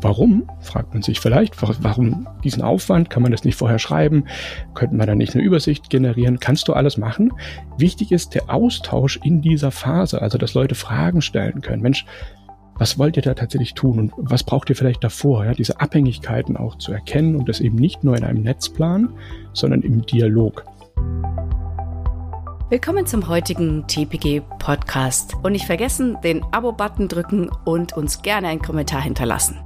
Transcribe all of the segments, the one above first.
Warum? Fragt man sich vielleicht. Warum diesen Aufwand? Kann man das nicht vorher schreiben? Könnten wir da nicht eine Übersicht generieren? Kannst du alles machen? Wichtig ist der Austausch in dieser Phase, also dass Leute Fragen stellen können. Mensch, was wollt ihr da tatsächlich tun und was braucht ihr vielleicht davor? Ja, diese Abhängigkeiten auch zu erkennen und das eben nicht nur in einem Netzplan, sondern im Dialog. Willkommen zum heutigen TPG Podcast und nicht vergessen, den Abo-Button drücken und uns gerne einen Kommentar hinterlassen.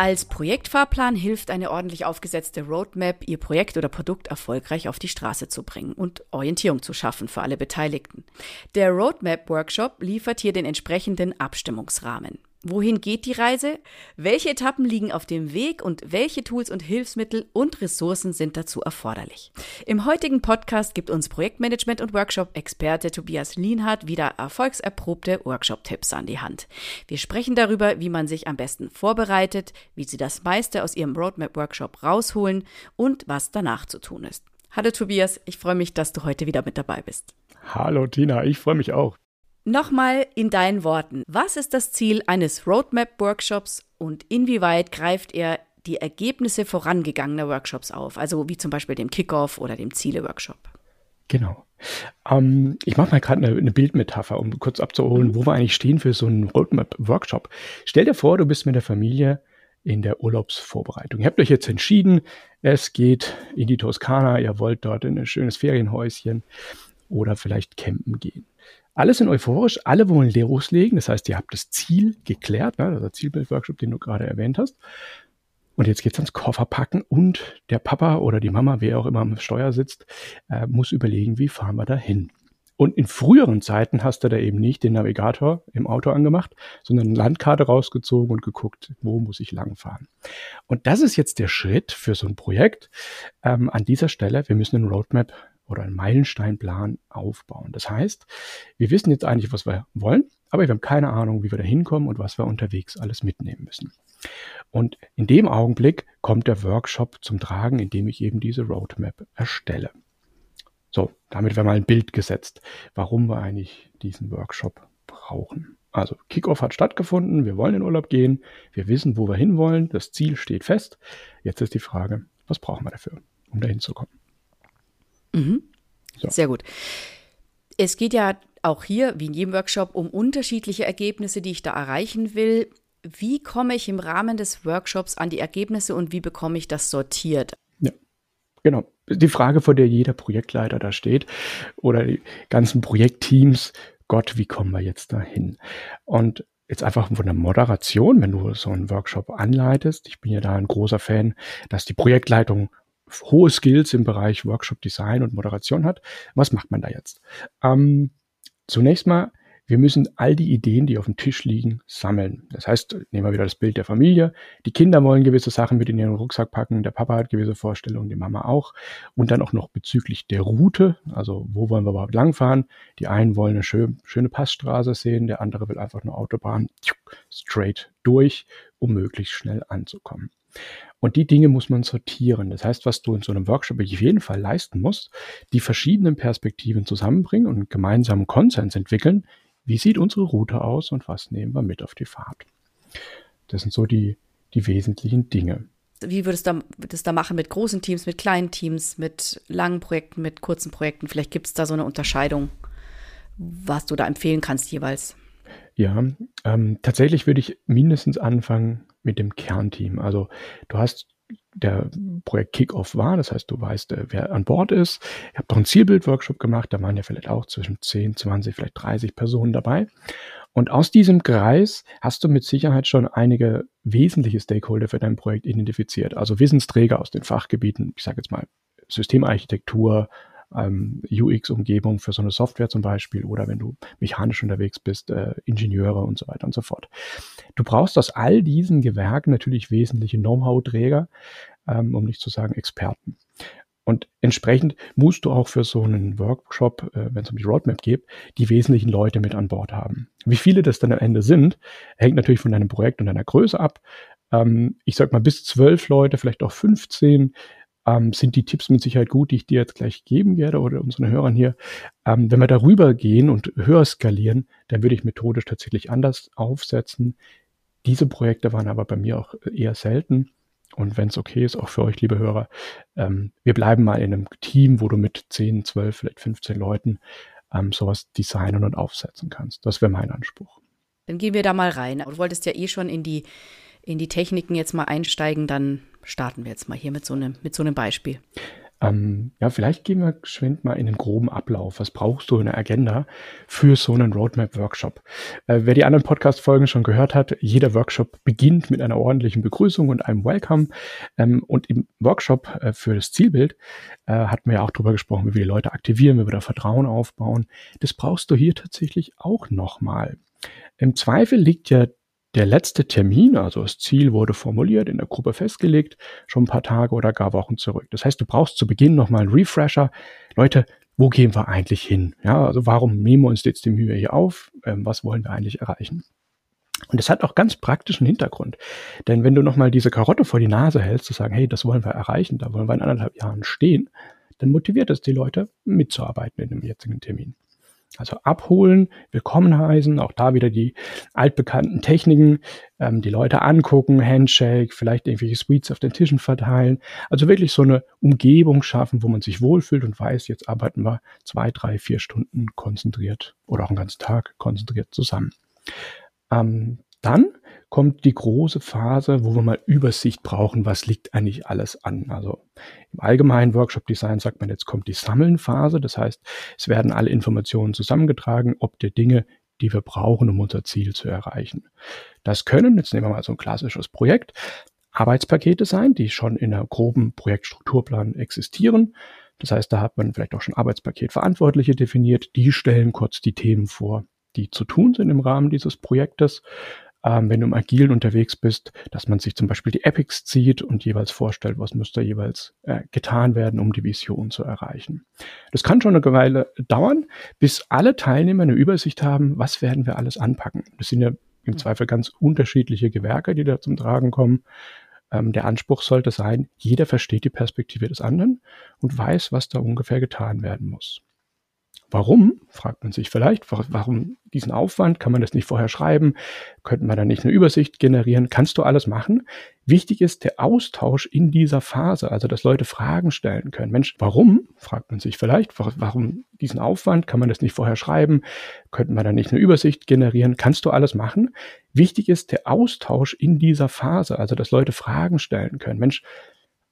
Als Projektfahrplan hilft eine ordentlich aufgesetzte Roadmap, Ihr Projekt oder Produkt erfolgreich auf die Straße zu bringen und Orientierung zu schaffen für alle Beteiligten. Der Roadmap Workshop liefert hier den entsprechenden Abstimmungsrahmen. Wohin geht die Reise? Welche Etappen liegen auf dem Weg und welche Tools und Hilfsmittel und Ressourcen sind dazu erforderlich? Im heutigen Podcast gibt uns Projektmanagement und Workshop-Experte Tobias Lienhardt wieder erfolgserprobte Workshop-Tipps an die Hand. Wir sprechen darüber, wie man sich am besten vorbereitet, wie Sie das meiste aus Ihrem Roadmap-Workshop rausholen und was danach zu tun ist. Hallo Tobias, ich freue mich, dass du heute wieder mit dabei bist. Hallo Tina, ich freue mich auch. Nochmal in deinen Worten, was ist das Ziel eines Roadmap-Workshops und inwieweit greift er die Ergebnisse vorangegangener Workshops auf, also wie zum Beispiel dem Kickoff oder dem Ziele-Workshop? Genau. Ähm, ich mache mal gerade eine, eine, Bildmetapher, um kurz abzuholen, wo wir eigentlich stehen für so einen Roadmap-Workshop. Stell dir vor, du bist mit der Familie in der Urlaubsvorbereitung. Ihr habt euch jetzt entschieden, es geht in die Toskana, ihr wollt dort in ein schönes Ferienhäuschen oder vielleicht campen gehen. Alle sind euphorisch, alle wollen loslegen. Das heißt, ihr habt das Ziel geklärt, ne? also Zielbild-Workshop, den du gerade erwähnt hast. Und jetzt geht's ans Kofferpacken und der Papa oder die Mama, wer auch immer am Steuer sitzt, äh, muss überlegen, wie fahren wir da hin. Und in früheren Zeiten hast du da eben nicht den Navigator im Auto angemacht, sondern eine Landkarte rausgezogen und geguckt, wo muss ich langfahren. Und das ist jetzt der Schritt für so ein Projekt. Ähm, an dieser Stelle, wir müssen ein Roadmap oder einen Meilensteinplan aufbauen. Das heißt, wir wissen jetzt eigentlich, was wir wollen, aber wir haben keine Ahnung, wie wir da hinkommen und was wir unterwegs alles mitnehmen müssen. Und in dem Augenblick kommt der Workshop zum Tragen, indem ich eben diese Roadmap erstelle. So, damit wäre mal ein Bild gesetzt, warum wir eigentlich diesen Workshop brauchen. Also Kickoff hat stattgefunden, wir wollen in Urlaub gehen, wir wissen, wo wir hinwollen, das Ziel steht fest. Jetzt ist die Frage, was brauchen wir dafür, um dahin zu kommen? Mhm. So. Sehr gut. Es geht ja auch hier, wie in jedem Workshop, um unterschiedliche Ergebnisse, die ich da erreichen will. Wie komme ich im Rahmen des Workshops an die Ergebnisse und wie bekomme ich das sortiert? Ja, genau. Die Frage, vor der jeder Projektleiter da steht oder die ganzen Projektteams, Gott, wie kommen wir jetzt dahin? Und jetzt einfach von der Moderation, wenn du so einen Workshop anleitest, ich bin ja da ein großer Fan, dass die Projektleitung hohe Skills im Bereich Workshop Design und Moderation hat. Was macht man da jetzt? Ähm, zunächst mal, wir müssen all die Ideen, die auf dem Tisch liegen, sammeln. Das heißt, nehmen wir wieder das Bild der Familie. Die Kinder wollen gewisse Sachen mit in ihren Rucksack packen, der Papa hat gewisse Vorstellungen, die Mama auch. Und dann auch noch bezüglich der Route, also wo wollen wir überhaupt langfahren. Die einen wollen eine schön, schöne Passstraße sehen, der andere will einfach eine Autobahn straight durch, um möglichst schnell anzukommen. Und die Dinge muss man sortieren. Das heißt, was du in so einem Workshop auf jeden Fall leisten musst, die verschiedenen Perspektiven zusammenbringen und gemeinsamen Konsens entwickeln. Wie sieht unsere Route aus und was nehmen wir mit auf die Fahrt? Das sind so die, die wesentlichen Dinge. Wie würdest du das da machen mit großen Teams, mit kleinen Teams, mit langen Projekten, mit kurzen Projekten? Vielleicht gibt es da so eine Unterscheidung, was du da empfehlen kannst jeweils. Ja, ähm, tatsächlich würde ich mindestens anfangen mit dem Kernteam. Also du hast der Projekt Kickoff war, das heißt, du weißt, äh, wer an Bord ist. Ich habe noch einen Zielbild-Workshop gemacht, da waren ja vielleicht auch zwischen 10, 20, vielleicht 30 Personen dabei. Und aus diesem Kreis hast du mit Sicherheit schon einige wesentliche Stakeholder für dein Projekt identifiziert. Also Wissensträger aus den Fachgebieten, ich sage jetzt mal Systemarchitektur, ähm, UX-Umgebung für so eine Software zum Beispiel oder wenn du mechanisch unterwegs bist, äh, Ingenieure und so weiter und so fort. Du brauchst aus all diesen Gewerken natürlich wesentliche Know-how-Träger, ähm, um nicht zu sagen Experten. Und entsprechend musst du auch für so einen Workshop, äh, wenn es um die Roadmap geht, die wesentlichen Leute mit an Bord haben. Wie viele das dann am Ende sind, hängt natürlich von deinem Projekt und deiner Größe ab. Ähm, ich sag mal bis zwölf Leute, vielleicht auch 15 ähm, sind die Tipps mit Sicherheit gut, die ich dir jetzt gleich geben werde oder unseren Hörern hier. Ähm, wenn wir darüber gehen und höher skalieren, dann würde ich methodisch tatsächlich anders aufsetzen. Diese Projekte waren aber bei mir auch eher selten. Und wenn es okay ist, auch für euch, liebe Hörer, ähm, wir bleiben mal in einem Team, wo du mit 10, 12, vielleicht 15 Leuten ähm, sowas designen und aufsetzen kannst. Das wäre mein Anspruch. Dann gehen wir da mal rein. Du wolltest ja eh schon in die, in die Techniken jetzt mal einsteigen, dann starten wir jetzt mal hier mit so einem, mit so einem Beispiel. Ähm, ja, vielleicht gehen wir geschwind mal in den groben Ablauf. Was brauchst du in der Agenda für so einen Roadmap-Workshop? Äh, wer die anderen Podcast-Folgen schon gehört hat, jeder Workshop beginnt mit einer ordentlichen Begrüßung und einem Welcome. Ähm, und im Workshop äh, für das Zielbild äh, hatten wir ja auch drüber gesprochen, wie wir die Leute aktivieren, wie wir da Vertrauen aufbauen. Das brauchst du hier tatsächlich auch nochmal. Im Zweifel liegt ja der letzte Termin, also das Ziel wurde formuliert, in der Gruppe festgelegt, schon ein paar Tage oder gar Wochen zurück. Das heißt, du brauchst zu Beginn nochmal einen Refresher. Leute, wo gehen wir eigentlich hin? Ja, also warum nehmen wir uns jetzt die Mühe hier auf? Ähm, was wollen wir eigentlich erreichen? Und das hat auch ganz praktischen Hintergrund. Denn wenn du nochmal diese Karotte vor die Nase hältst, zu sagen, hey, das wollen wir erreichen, da wollen wir in anderthalb Jahren stehen, dann motiviert es die Leute, mitzuarbeiten in dem jetzigen Termin. Also abholen, willkommen heißen, auch da wieder die altbekannten Techniken, ähm, die Leute angucken, Handshake, vielleicht irgendwelche Sweets auf den Tischen verteilen. Also wirklich so eine Umgebung schaffen, wo man sich wohlfühlt und weiß, jetzt arbeiten wir zwei, drei, vier Stunden konzentriert oder auch einen ganzen Tag konzentriert zusammen. Ähm, dann kommt die große Phase, wo wir mal Übersicht brauchen, was liegt eigentlich alles an. Also im allgemeinen Workshop-Design sagt man, jetzt kommt die Sammeln-Phase. Das heißt, es werden alle Informationen zusammengetragen, ob der Dinge, die wir brauchen, um unser Ziel zu erreichen. Das können, jetzt nehmen wir mal so ein klassisches Projekt, Arbeitspakete sein, die schon in einer groben Projektstrukturplan existieren. Das heißt, da hat man vielleicht auch schon Arbeitspaketverantwortliche definiert. Die stellen kurz die Themen vor, die zu tun sind im Rahmen dieses Projektes ähm, wenn du im Agilen unterwegs bist, dass man sich zum Beispiel die Epics zieht und jeweils vorstellt, was müsste jeweils äh, getan werden, um die Vision zu erreichen. Das kann schon eine Weile dauern, bis alle Teilnehmer eine Übersicht haben, was werden wir alles anpacken. Das sind ja im mhm. Zweifel ganz unterschiedliche Gewerke, die da zum Tragen kommen. Ähm, der Anspruch sollte sein, jeder versteht die Perspektive des anderen und weiß, was da ungefähr getan werden muss. Warum, fragt man sich vielleicht, warum diesen Aufwand? Kann man das nicht vorher schreiben? Könnten wir da nicht eine Übersicht generieren? Kannst du alles machen? Wichtig ist der Austausch in dieser Phase, also dass Leute Fragen stellen können. Mensch, warum, fragt man sich vielleicht, warum diesen Aufwand? Kann man das nicht vorher schreiben? Könnten wir da nicht eine Übersicht generieren? Kannst du alles machen? Wichtig ist der Austausch in dieser Phase, also dass Leute Fragen stellen können. Mensch,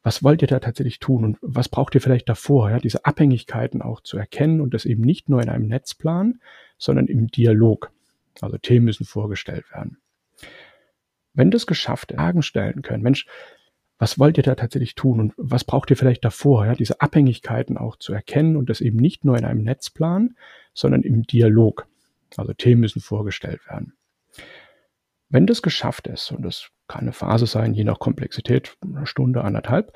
was wollt ihr da tatsächlich tun und was braucht ihr vielleicht davor, ja, diese Abhängigkeiten auch zu erkennen und das eben nicht nur in einem Netzplan, sondern im Dialog. Also Themen müssen vorgestellt werden. Wenn das geschafft Fragen stellen können, Mensch, was wollt ihr da tatsächlich tun und was braucht ihr vielleicht davor, ja, diese Abhängigkeiten auch zu erkennen und das eben nicht nur in einem Netzplan, sondern im Dialog. Also Themen müssen vorgestellt werden. Wenn das geschafft ist, und das kann eine Phase sein, je nach Komplexität, eine Stunde, anderthalb,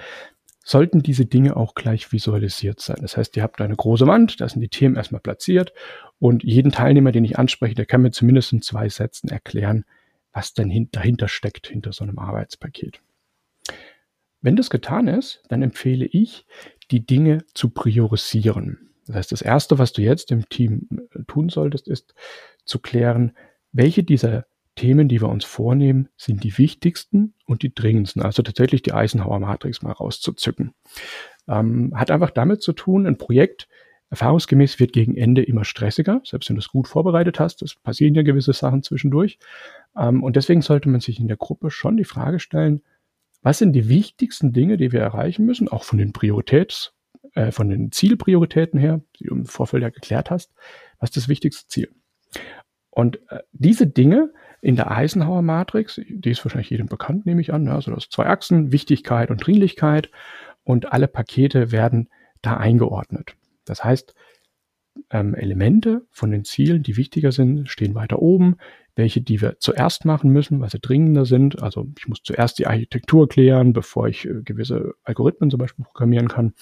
sollten diese Dinge auch gleich visualisiert sein. Das heißt, ihr habt eine große Wand, da sind die Themen erstmal platziert und jeden Teilnehmer, den ich anspreche, der kann mir zumindest in zwei Sätzen erklären, was denn dahinter steckt, hinter so einem Arbeitspaket. Wenn das getan ist, dann empfehle ich, die Dinge zu priorisieren. Das heißt, das Erste, was du jetzt im Team äh, tun solltest, ist zu klären, welche dieser Themen, die wir uns vornehmen, sind die wichtigsten und die dringendsten. Also tatsächlich die Eisenhower Matrix mal rauszuzücken. Ähm, hat einfach damit zu tun, ein Projekt erfahrungsgemäß wird gegen Ende immer stressiger, selbst wenn du es gut vorbereitet hast. Es passieren ja gewisse Sachen zwischendurch. Ähm, und deswegen sollte man sich in der Gruppe schon die Frage stellen, was sind die wichtigsten Dinge, die wir erreichen müssen, auch von den Prioritäts, äh, von den Zielprioritäten her, die du im Vorfeld ja geklärt hast. Was ist das wichtigste Ziel? Und äh, diese Dinge in der Eisenhower Matrix, die ist wahrscheinlich jedem bekannt, nehme ich an, ne? also das zwei Achsen, Wichtigkeit und Dringlichkeit und alle Pakete werden da eingeordnet. Das heißt, ähm, Elemente von den Zielen, die wichtiger sind, stehen weiter oben. Welche, die wir zuerst machen müssen, weil sie dringender sind. Also ich muss zuerst die Architektur klären, bevor ich äh, gewisse Algorithmen zum Beispiel programmieren kann.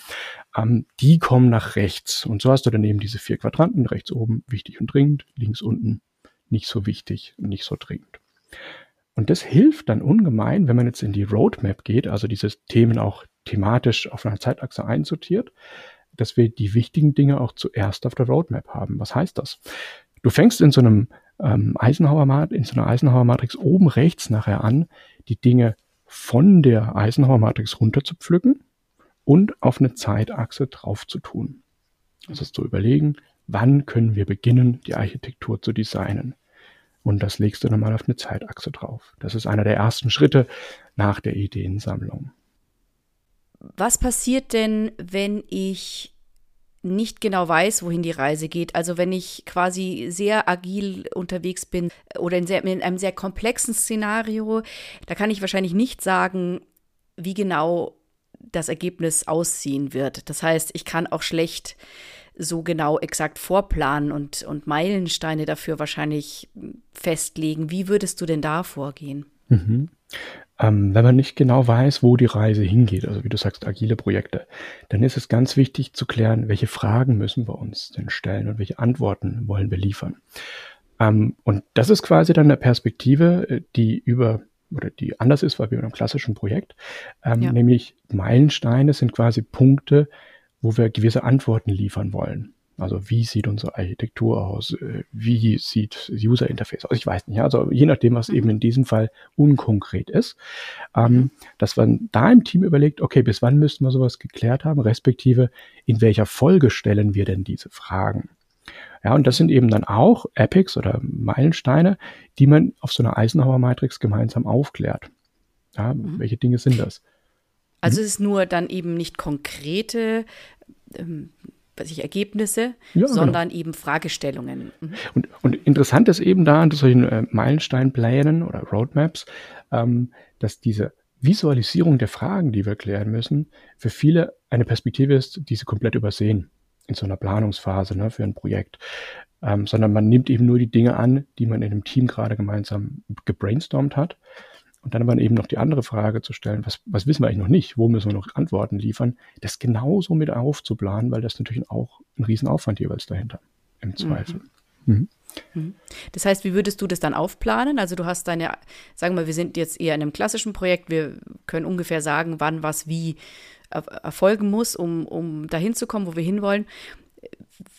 Ähm, die kommen nach rechts. Und so hast du dann eben diese vier Quadranten. Rechts oben wichtig und dringend, links unten nicht so wichtig, nicht so dringend. Und das hilft dann ungemein, wenn man jetzt in die Roadmap geht, also diese Themen auch thematisch auf einer Zeitachse einsortiert, dass wir die wichtigen Dinge auch zuerst auf der Roadmap haben. Was heißt das? Du fängst in so einem ähm, Eisenhower in so einer Eisenhower-Matrix oben rechts nachher an, die Dinge von der Eisenhower-Matrix runter zu pflücken und auf eine Zeitachse drauf zu tun. Also zu überlegen, wann können wir beginnen, die Architektur zu designen. Und das legst du nochmal auf eine Zeitachse drauf. Das ist einer der ersten Schritte nach der Ideensammlung. Was passiert denn, wenn ich nicht genau weiß, wohin die Reise geht. Also wenn ich quasi sehr agil unterwegs bin oder in, sehr, in, einem sehr komplexen Szenario, da kann ich wahrscheinlich nicht sagen, wie genau das Ergebnis aussehen wird. Das heißt, ich kann auch schlecht so genau exakt vorplanen und, und Meilensteine dafür wahrscheinlich festlegen. Wie würdest du denn da vorgehen? Mhm. Ähm, wenn man nicht genau weiß, wo die Reise hingeht, also wie du sagst, agile Projekte, dann ist es ganz wichtig zu klären, welche Fragen müssen wir uns denn stellen und welche Antworten wollen wir liefern. Ähm, und das ist quasi dann eine Perspektive, äh, die über oder die anders ist, weil wir in einem klassischen Projekt, ähm, ja. nämlich Meilensteine sind quasi Punkte, wo wir gewisse Antworten liefern wollen. Also wie sieht unsere Architektur aus? Äh, wie sieht das User Interface aus? Ich weiß nicht. Also je nachdem, was mhm. eben in diesem Fall unkonkret ist, ähm, mhm. dass man da im Team überlegt, okay, bis wann müssten wir sowas geklärt haben, respektive in welcher Folge stellen wir denn diese Fragen? Ja, und das sind eben dann auch Epics oder Meilensteine, die man auf so einer Eisenhower-Matrix gemeinsam aufklärt. Ja, mhm. welche Dinge sind das? Also mhm. es ist nur dann eben nicht konkrete ähm, ich, Ergebnisse, ja, genau. sondern genau. eben Fragestellungen. Mhm. Und, und, interessant ist eben da an solchen äh, Meilensteinplänen oder Roadmaps, ähm, dass diese Visualisierung der Fragen, die wir klären müssen, für viele eine Perspektive ist, die sie komplett übersehen in so einer Planungsphase ne, für ein Projekt. Ähm, sondern man nimmt eben nur die Dinge an, die man in dem Team gerade gemeinsam gebrainstormt hat und dann aber eben noch die andere Frage zu stellen, was, was wissen wir eigentlich noch nicht, wo müssen wir noch Antworten liefern, das genauso mit aufzuplanen, weil das natürlich auch ein Riesenaufwand jeweils dahinter im mhm. Zweifel. Mhm. Mhm. Das heißt, wie würdest du das dann aufplanen? Also du hast deine, sagen wir, wir sind jetzt eher in einem klassischen Projekt, wir können ungefähr sagen, wann was wie erfolgen muss, um, um dahin zu kommen, wo wir hinwollen.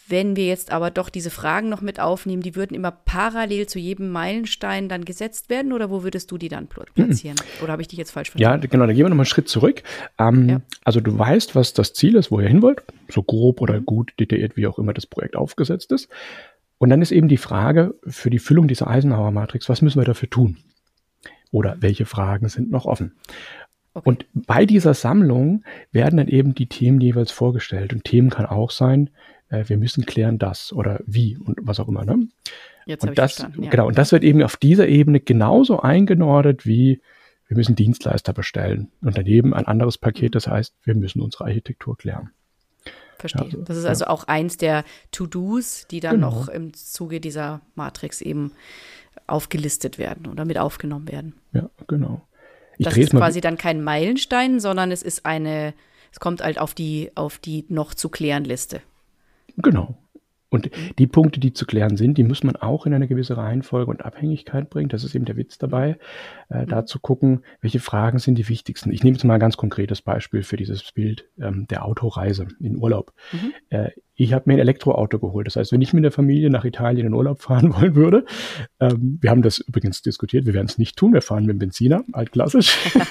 Wenn wir jetzt aber doch diese Fragen noch mit aufnehmen, die würden immer parallel zu jedem Meilenstein dann gesetzt werden oder wo würdest du die dann platzieren? Mhm. Oder habe ich dich jetzt falsch verstanden? Ja, genau, dann gehen wir nochmal einen Schritt zurück. Ähm, ja. Also du weißt, was das Ziel ist, wo ihr hin wollt, so grob oder mhm. gut detailliert, wie auch immer das Projekt aufgesetzt ist. Und dann ist eben die Frage für die Füllung dieser Eisenhower-Matrix, was müssen wir dafür tun? Oder welche Fragen sind noch offen? Okay. Und bei dieser Sammlung werden dann eben die Themen jeweils vorgestellt. Und Themen kann auch sein, äh, wir müssen klären das oder wie und was auch immer. Ne? Jetzt und das, ja. genau, und das wird eben auf dieser Ebene genauso eingenordet wie wir müssen Dienstleister bestellen. Und daneben ein anderes Paket, das heißt, wir müssen unsere Architektur klären. Verstehe. Also, das ist ja. also auch eins der To-Dos, die dann genau. noch im Zuge dieser Matrix eben aufgelistet werden oder mit aufgenommen werden. Ja, genau. Ich das ist quasi dann kein Meilenstein, sondern es ist eine, es kommt halt auf die, auf die noch zu klären Liste. Genau. Und die Punkte, die zu klären sind, die muss man auch in eine gewisse Reihenfolge und Abhängigkeit bringen. Das ist eben der Witz dabei, äh, da zu gucken, welche Fragen sind die wichtigsten. Ich nehme jetzt mal ein ganz konkretes Beispiel für dieses Bild ähm, der Autoreise in Urlaub. Mhm. Äh, ich habe mir ein Elektroauto geholt. Das heißt, wenn ich mit der Familie nach Italien in Urlaub fahren wollen würde, ähm, wir haben das übrigens diskutiert, wir werden es nicht tun, wir fahren mit dem Benziner, altklassisch.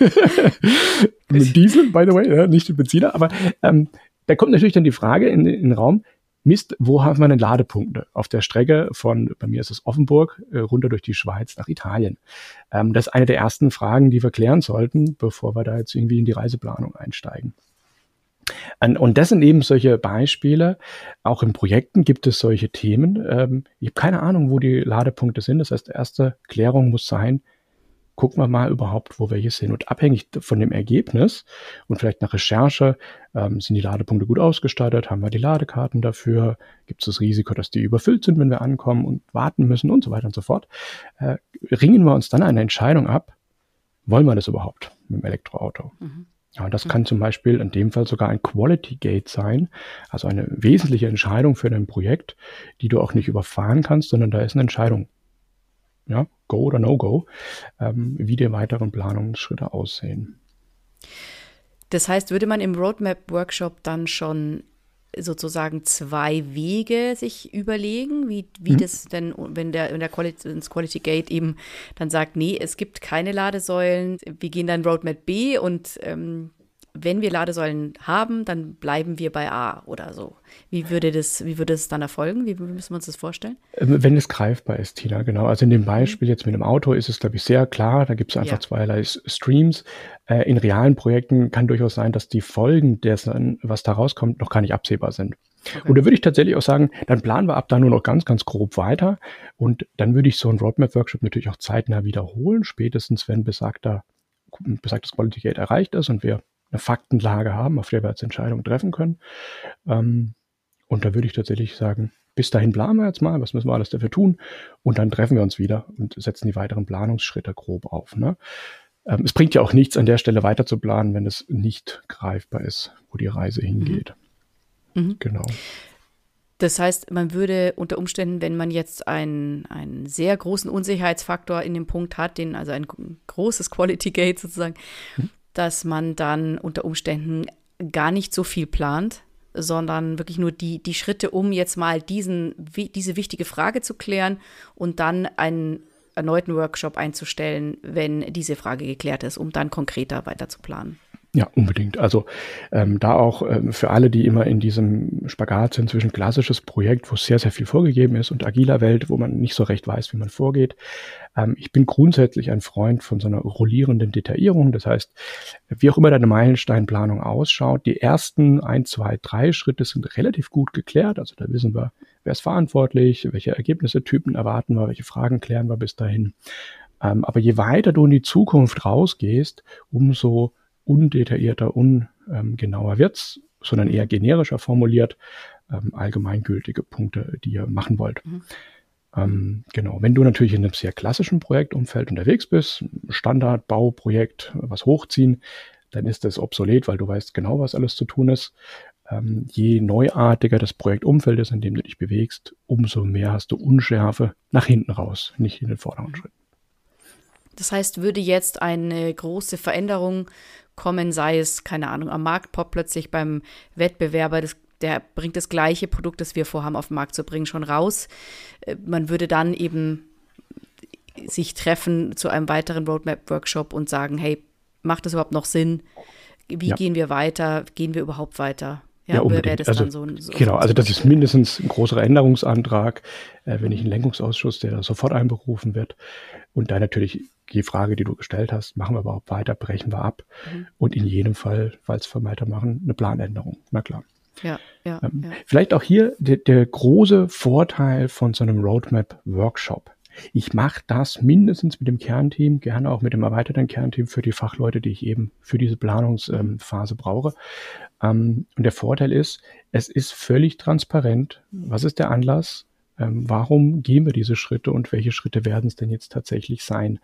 mit Diesel, by the way, ja, nicht mit Benziner, aber ähm, da kommt natürlich dann die Frage in, in den Raum, Mist, wo haben wir denn Ladepunkte? Auf der Strecke von, bei mir ist es Offenburg, äh, runter durch die Schweiz nach Italien. Ähm, das ist eine der ersten Fragen, die wir klären sollten, bevor wir da jetzt irgendwie in die Reiseplanung einsteigen. Und das sind eben solche Beispiele. Auch in Projekten gibt es solche Themen. Ähm, ich habe keine Ahnung, wo die Ladepunkte sind. Das heißt, erste Klärung muss sein, gucken wir mal überhaupt, wo wir hier sind. Und abhängig von dem Ergebnis und vielleicht nach Recherche, ähm, sind die Ladepunkte gut ausgestattet, haben wir die Ladekarten dafür, gibt es das Risiko, dass die überfüllt sind, wenn wir ankommen und warten müssen und so weiter und so fort. Äh, ringen wir uns dann eine Entscheidung ab, wollen wir das überhaupt mit dem Elektroauto? Mhm. Ja, das kann zum Beispiel in dem Fall sogar ein Quality Gate sein, also eine wesentliche Entscheidung für dein Projekt, die du auch nicht überfahren kannst, sondern da ist eine Entscheidung ja, Go oder No-Go, ähm, wie die weiteren Planungsschritte aussehen. Das heißt, würde man im Roadmap-Workshop dann schon sozusagen zwei Wege sich überlegen, wie, wie mhm. das denn, wenn der, wenn der Quality, ins Quality Gate eben dann sagt, nee, es gibt keine Ladesäulen, wir gehen dann Roadmap B und ähm, wenn wir Ladesäulen haben, dann bleiben wir bei A oder so. Wie würde das, wie würde es dann erfolgen? Wie müssen wir uns das vorstellen? Ähm, wenn es greifbar ist, Tina, genau. Also in dem Beispiel jetzt mit dem Auto ist es, glaube ich, sehr klar. Da gibt es einfach ja. zweierlei Streams. Äh, in realen Projekten kann durchaus sein, dass die Folgen dessen, was da rauskommt, noch gar nicht absehbar sind. Okay. Und da würde ich tatsächlich auch sagen, dann planen wir ab da nur noch ganz, ganz grob weiter. Und dann würde ich so einen Roadmap-Workshop natürlich auch zeitnah wiederholen, spätestens wenn besagter, besagtes Quality Gate erreicht ist und wir eine Faktenlage haben, auf der wir jetzt Entscheidungen treffen können. Ähm, und da würde ich tatsächlich sagen, bis dahin planen wir jetzt mal, was müssen wir alles dafür tun? Und dann treffen wir uns wieder und setzen die weiteren Planungsschritte grob auf. Ne? Ähm, es bringt ja auch nichts, an der Stelle weiter zu planen, wenn es nicht greifbar ist, wo die Reise hingeht. Mhm. mhm. Genau. Das heißt, man würde unter Umständen, wenn man jetzt einen, einen sehr großen Unsicherheitsfaktor in dem Punkt hat, den, also ein großes Quality Gate sozusagen, mhm dass man dann unter Umständen gar nicht so viel plant, sondern wirklich nur die, die Schritte, um jetzt mal diesen, diese wichtige Frage zu klären und dann einen erneuten Workshop einzustellen, wenn diese Frage geklärt ist, um dann konkreter weiter zu planen. Ja, unbedingt. Also ähm, da auch ähm, für alle, die immer in diesem Spagat sind zwischen klassisches Projekt, wo sehr, sehr viel vorgegeben ist, und agiler Welt, wo man nicht so recht weiß, wie man vorgeht. Ähm, ich bin grundsätzlich ein Freund von so einer rollierenden Detaillierung. Das heißt, wie auch immer deine Meilensteinplanung ausschaut, die ersten ein, zwei, drei Schritte sind relativ gut geklärt. Also da wissen wir, wer ist verantwortlich, welche Ergebnisse, Typen erwarten wir, welche Fragen klären wir bis dahin. Ähm, aber je weiter du in die Zukunft rausgehst, umso undetaillierter, ungenauer wird's, sondern eher generischer formuliert, ähm, allgemeingültige Punkte, die ihr machen wollt. Mhm. Ähm, genau, wenn du natürlich in einem sehr klassischen Projektumfeld unterwegs bist, Standard-Bauprojekt, was hochziehen, dann ist das obsolet, weil du weißt genau, was alles zu tun ist. Ähm, je neuartiger das Projektumfeld ist, in dem du dich bewegst, umso mehr hast du Unschärfe nach hinten raus, nicht in den vorderen mhm. Das heißt, würde jetzt eine große Veränderung kommen, sei es, keine Ahnung, am Markt poppt plötzlich beim Wettbewerber, das, der bringt das gleiche Produkt, das wir vorhaben, auf den Markt zu bringen, schon raus. Äh, man würde dann eben sich treffen zu einem weiteren Roadmap-Workshop und sagen, hey, macht das überhaupt noch Sinn? Wie ja. gehen wir weiter? Gehen wir überhaupt weiter? Ja, ja unbedingt. also, so so genau, also das ist mindestens ein großer Änderungsantrag, äh, wenn nicht ein Lenkungsausschuss, der sofort einberufen wird. Und dann natürlich die Frage, die du gestellt hast, machen wir überhaupt weiter, brechen wir ab? Mhm. Und in jedem Fall, falls wir weitermachen, eine Planänderung. Na klar. Ja, ja, ähm, ja. Vielleicht auch hier der, der große Vorteil von so einem Roadmap-Workshop. Ich mache das mindestens mit dem Kernteam, gerne auch mit dem erweiterten Kernteam für die Fachleute, die ich eben für diese Planungsphase ähm, brauche. Ähm, und der Vorteil ist, es ist völlig transparent. Was ist der Anlass? Ähm, warum gehen wir diese Schritte und welche Schritte werden es denn jetzt tatsächlich sein?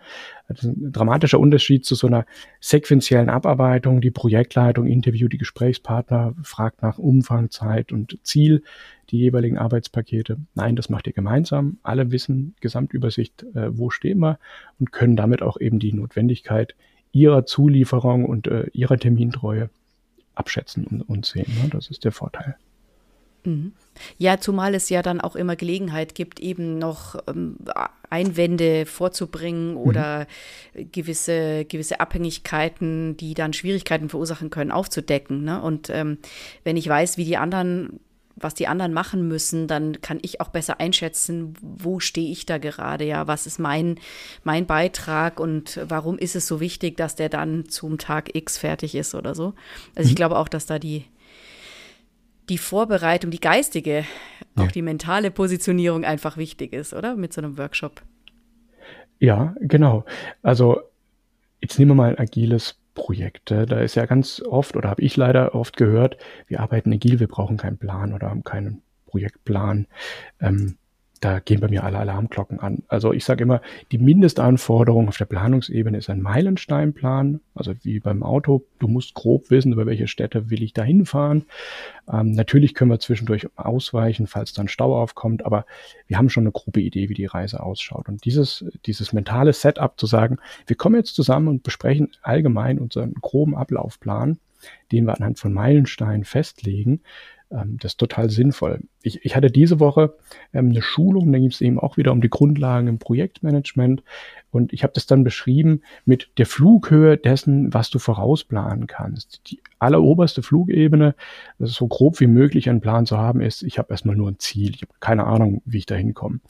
Das ist ein dramatischer Unterschied zu so einer sequenziellen Abarbeitung. Die Projektleitung interviewt die Gesprächspartner, fragt nach Umfang, Zeit und Ziel, die jeweiligen Arbeitspakete. Nein, das macht ihr gemeinsam. Alle wissen Gesamtübersicht, äh, wo stehen wir und können damit auch eben die Notwendigkeit ihrer Zulieferung und äh, ihrer Termintreue abschätzen und, und sehen. Ne? Das ist der Vorteil. Mhm. Ja, zumal es ja dann auch immer Gelegenheit gibt, eben noch ähm, Einwände vorzubringen mhm. oder mhm. gewisse, gewisse Abhängigkeiten, die dann Schwierigkeiten verursachen können, aufzudecken. Ne? Und ähm, wenn ich weiß, wie die anderen was die anderen machen müssen, dann kann ich auch besser einschätzen, wo stehe ich da gerade, ja, was ist mein, mein Beitrag und warum ist es so wichtig, dass der dann zum Tag X fertig ist oder so. Also mhm. ich glaube auch, dass da die, die Vorbereitung, die geistige, ja. auch die mentale Positionierung einfach wichtig ist, oder? Mit so einem Workshop. Ja, genau. Also jetzt nehmen wir mal ein agiles Projekt. Da ist ja ganz oft, oder habe ich leider oft gehört, wir arbeiten agil, wir brauchen keinen Plan oder haben keinen Projektplan. Ähm, da gehen bei mir alle Alarmglocken an. Also ich sage immer, die Mindestanforderung auf der Planungsebene ist ein Meilensteinplan, also wie beim Auto. Du musst grob wissen, über welche Städte will ich da hinfahren. Ähm, natürlich können wir zwischendurch ausweichen, falls dann Stau aufkommt, aber wir haben schon eine grobe Idee, wie die Reise ausschaut. Und dieses, dieses mentale Setup zu sagen, wir kommen jetzt zusammen und besprechen allgemein unseren groben Ablaufplan, den wir anhand von Meilensteinen festlegen, das ist total sinnvoll. Ich, ich hatte diese Woche ähm, eine Schulung, da ging es eben auch wieder um die Grundlagen im Projektmanagement. Und ich habe das dann beschrieben mit der Flughöhe dessen, was du vorausplanen kannst. Die alleroberste Flugebene, das ist so grob wie möglich einen Plan zu haben, ist, ich habe erstmal nur ein Ziel. Ich habe keine Ahnung, wie ich da hinkomme.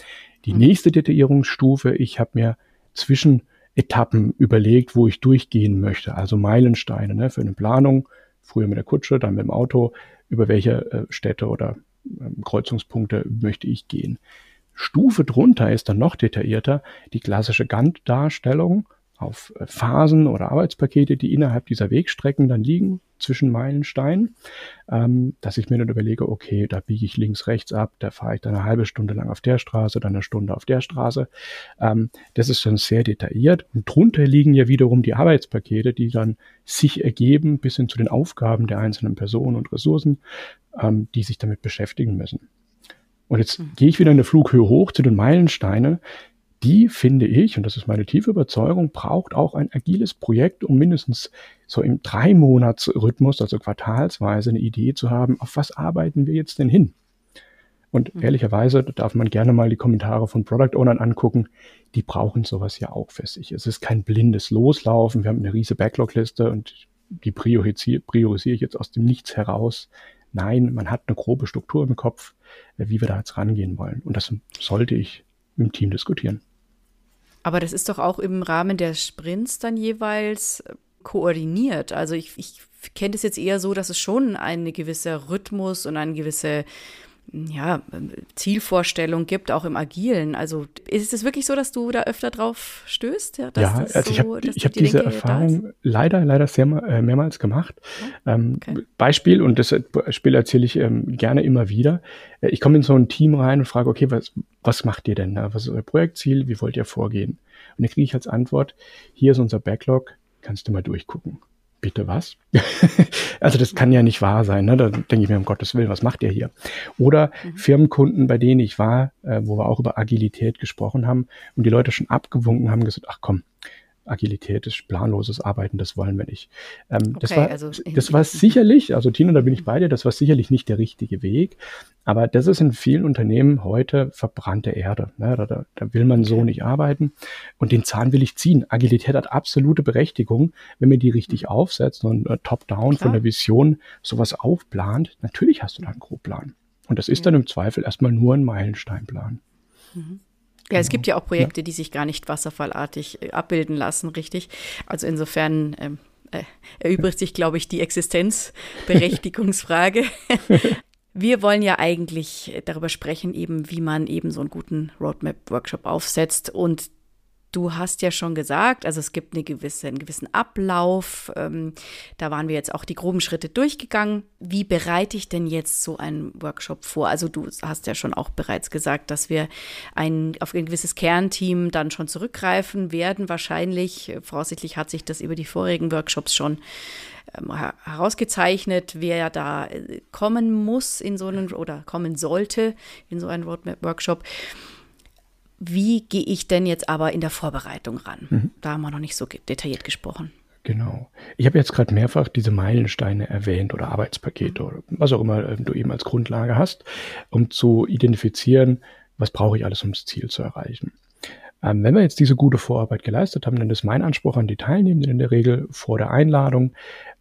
Die mhm. nächste Detaillierungsstufe, ich habe mir zwischen Etappen überlegt, wo ich durchgehen möchte. Also Meilensteine ne, für eine Planung. Früher mit der Kutsche, dann mit dem Auto. Über welche äh, Städte oder äh, Kreuzungspunkte möchte ich gehen. Stufe drunter ist dann noch detaillierter die klassische Gantt-Darstellung auf äh, Phasen oder Arbeitspakete, die innerhalb dieser Wegstrecken dann liegen, zwischen Meilensteinen, ähm, dass ich mir dann überlege, okay, da biege ich links, rechts ab, da fahre ich dann eine halbe Stunde lang auf der Straße, dann eine Stunde auf der Straße. Ähm, das ist schon sehr detailliert. Und drunter liegen ja wiederum die Arbeitspakete, die dann sich ergeben bis hin zu den Aufgaben der einzelnen Personen und Ressourcen, ähm, die sich damit beschäftigen müssen. Und jetzt mhm. gehe ich wieder in der Flughöhe hoch zu den Meilensteinen die finde ich, und das ist meine tiefe Überzeugung, braucht auch ein agiles Projekt, um mindestens so im Drei-Monats-Rhythmus, also quartalsweise, eine Idee zu haben, auf was arbeiten wir jetzt denn hin? Und mhm. ehrlicherweise darf man gerne mal die Kommentare von Product Ownern angucken. Die brauchen sowas ja auch für sich. Es ist kein blindes Loslaufen. Wir haben eine riesige Backlog-Liste und die priorisiere, priorisiere ich jetzt aus dem Nichts heraus. Nein, man hat eine grobe Struktur im Kopf, wie wir da jetzt rangehen wollen. Und das sollte ich im Team diskutieren. Aber das ist doch auch im Rahmen der Sprints dann jeweils koordiniert. Also ich, ich kenne das jetzt eher so, dass es schon ein gewisser Rhythmus und eine gewisse ja, Zielvorstellung gibt, auch im Agilen. Also ist es wirklich so, dass du da öfter drauf stößt? Ja, ja also so, ich habe hab diese Denke Erfahrung leider, leider sehr, äh, mehrmals gemacht. Oh, okay. Beispiel, und das Spiel erzähle ich ähm, gerne immer wieder. Äh, ich komme in so ein Team rein und frage, okay, was, was macht ihr denn? Was ist euer Projektziel? Wie wollt ihr vorgehen? Und dann kriege ich als Antwort, hier ist unser Backlog, kannst du mal durchgucken bitte was? also das kann ja nicht wahr sein. Ne? Da denke ich mir, um Gottes Willen, was macht ihr hier? Oder mhm. Firmenkunden, bei denen ich war, äh, wo wir auch über Agilität gesprochen haben und die Leute schon abgewunken haben, gesagt, ach komm, Agilität ist planloses Arbeiten, das wollen wir nicht. Ähm, okay, das war, also das war sicherlich, also Tino, da bin ich bei dir, das war sicherlich nicht der richtige Weg, aber das ist in vielen Unternehmen heute verbrannte Erde. Ne? Da, da, da will man so nicht arbeiten und den Zahn will ich ziehen. Agilität hat absolute Berechtigung, wenn man die richtig mhm. aufsetzt und äh, top-down von der Vision sowas aufplant. Natürlich hast du da einen Grobplan. Und das ist dann im Zweifel erstmal nur ein Meilensteinplan. Mhm. Ja, es gibt ja auch Projekte, die sich gar nicht wasserfallartig äh, abbilden lassen, richtig. Also insofern ähm, äh, erübrigt sich, glaube ich, die Existenzberechtigungsfrage. Wir wollen ja eigentlich darüber sprechen, eben wie man eben so einen guten Roadmap-Workshop aufsetzt. Und Du hast ja schon gesagt, also es gibt eine gewisse, einen gewissen Ablauf. Ähm, da waren wir jetzt auch die groben Schritte durchgegangen. Wie bereite ich denn jetzt so einen Workshop vor? Also du hast ja schon auch bereits gesagt, dass wir ein, auf ein gewisses Kernteam dann schon zurückgreifen werden. Wahrscheinlich, voraussichtlich hat sich das über die vorigen Workshops schon ähm, herausgezeichnet, wer da äh, kommen muss in so einen oder kommen sollte in so einen Roadmap-Workshop. Wie gehe ich denn jetzt aber in der Vorbereitung ran? Mhm. Da haben wir noch nicht so detailliert gesprochen. Genau. Ich habe jetzt gerade mehrfach diese Meilensteine erwähnt oder Arbeitspakete oder was auch immer äh, du eben als Grundlage hast, um zu identifizieren, was brauche ich alles, um das Ziel zu erreichen. Ähm, wenn wir jetzt diese gute Vorarbeit geleistet haben, dann ist mein Anspruch an die Teilnehmenden in der Regel vor der Einladung,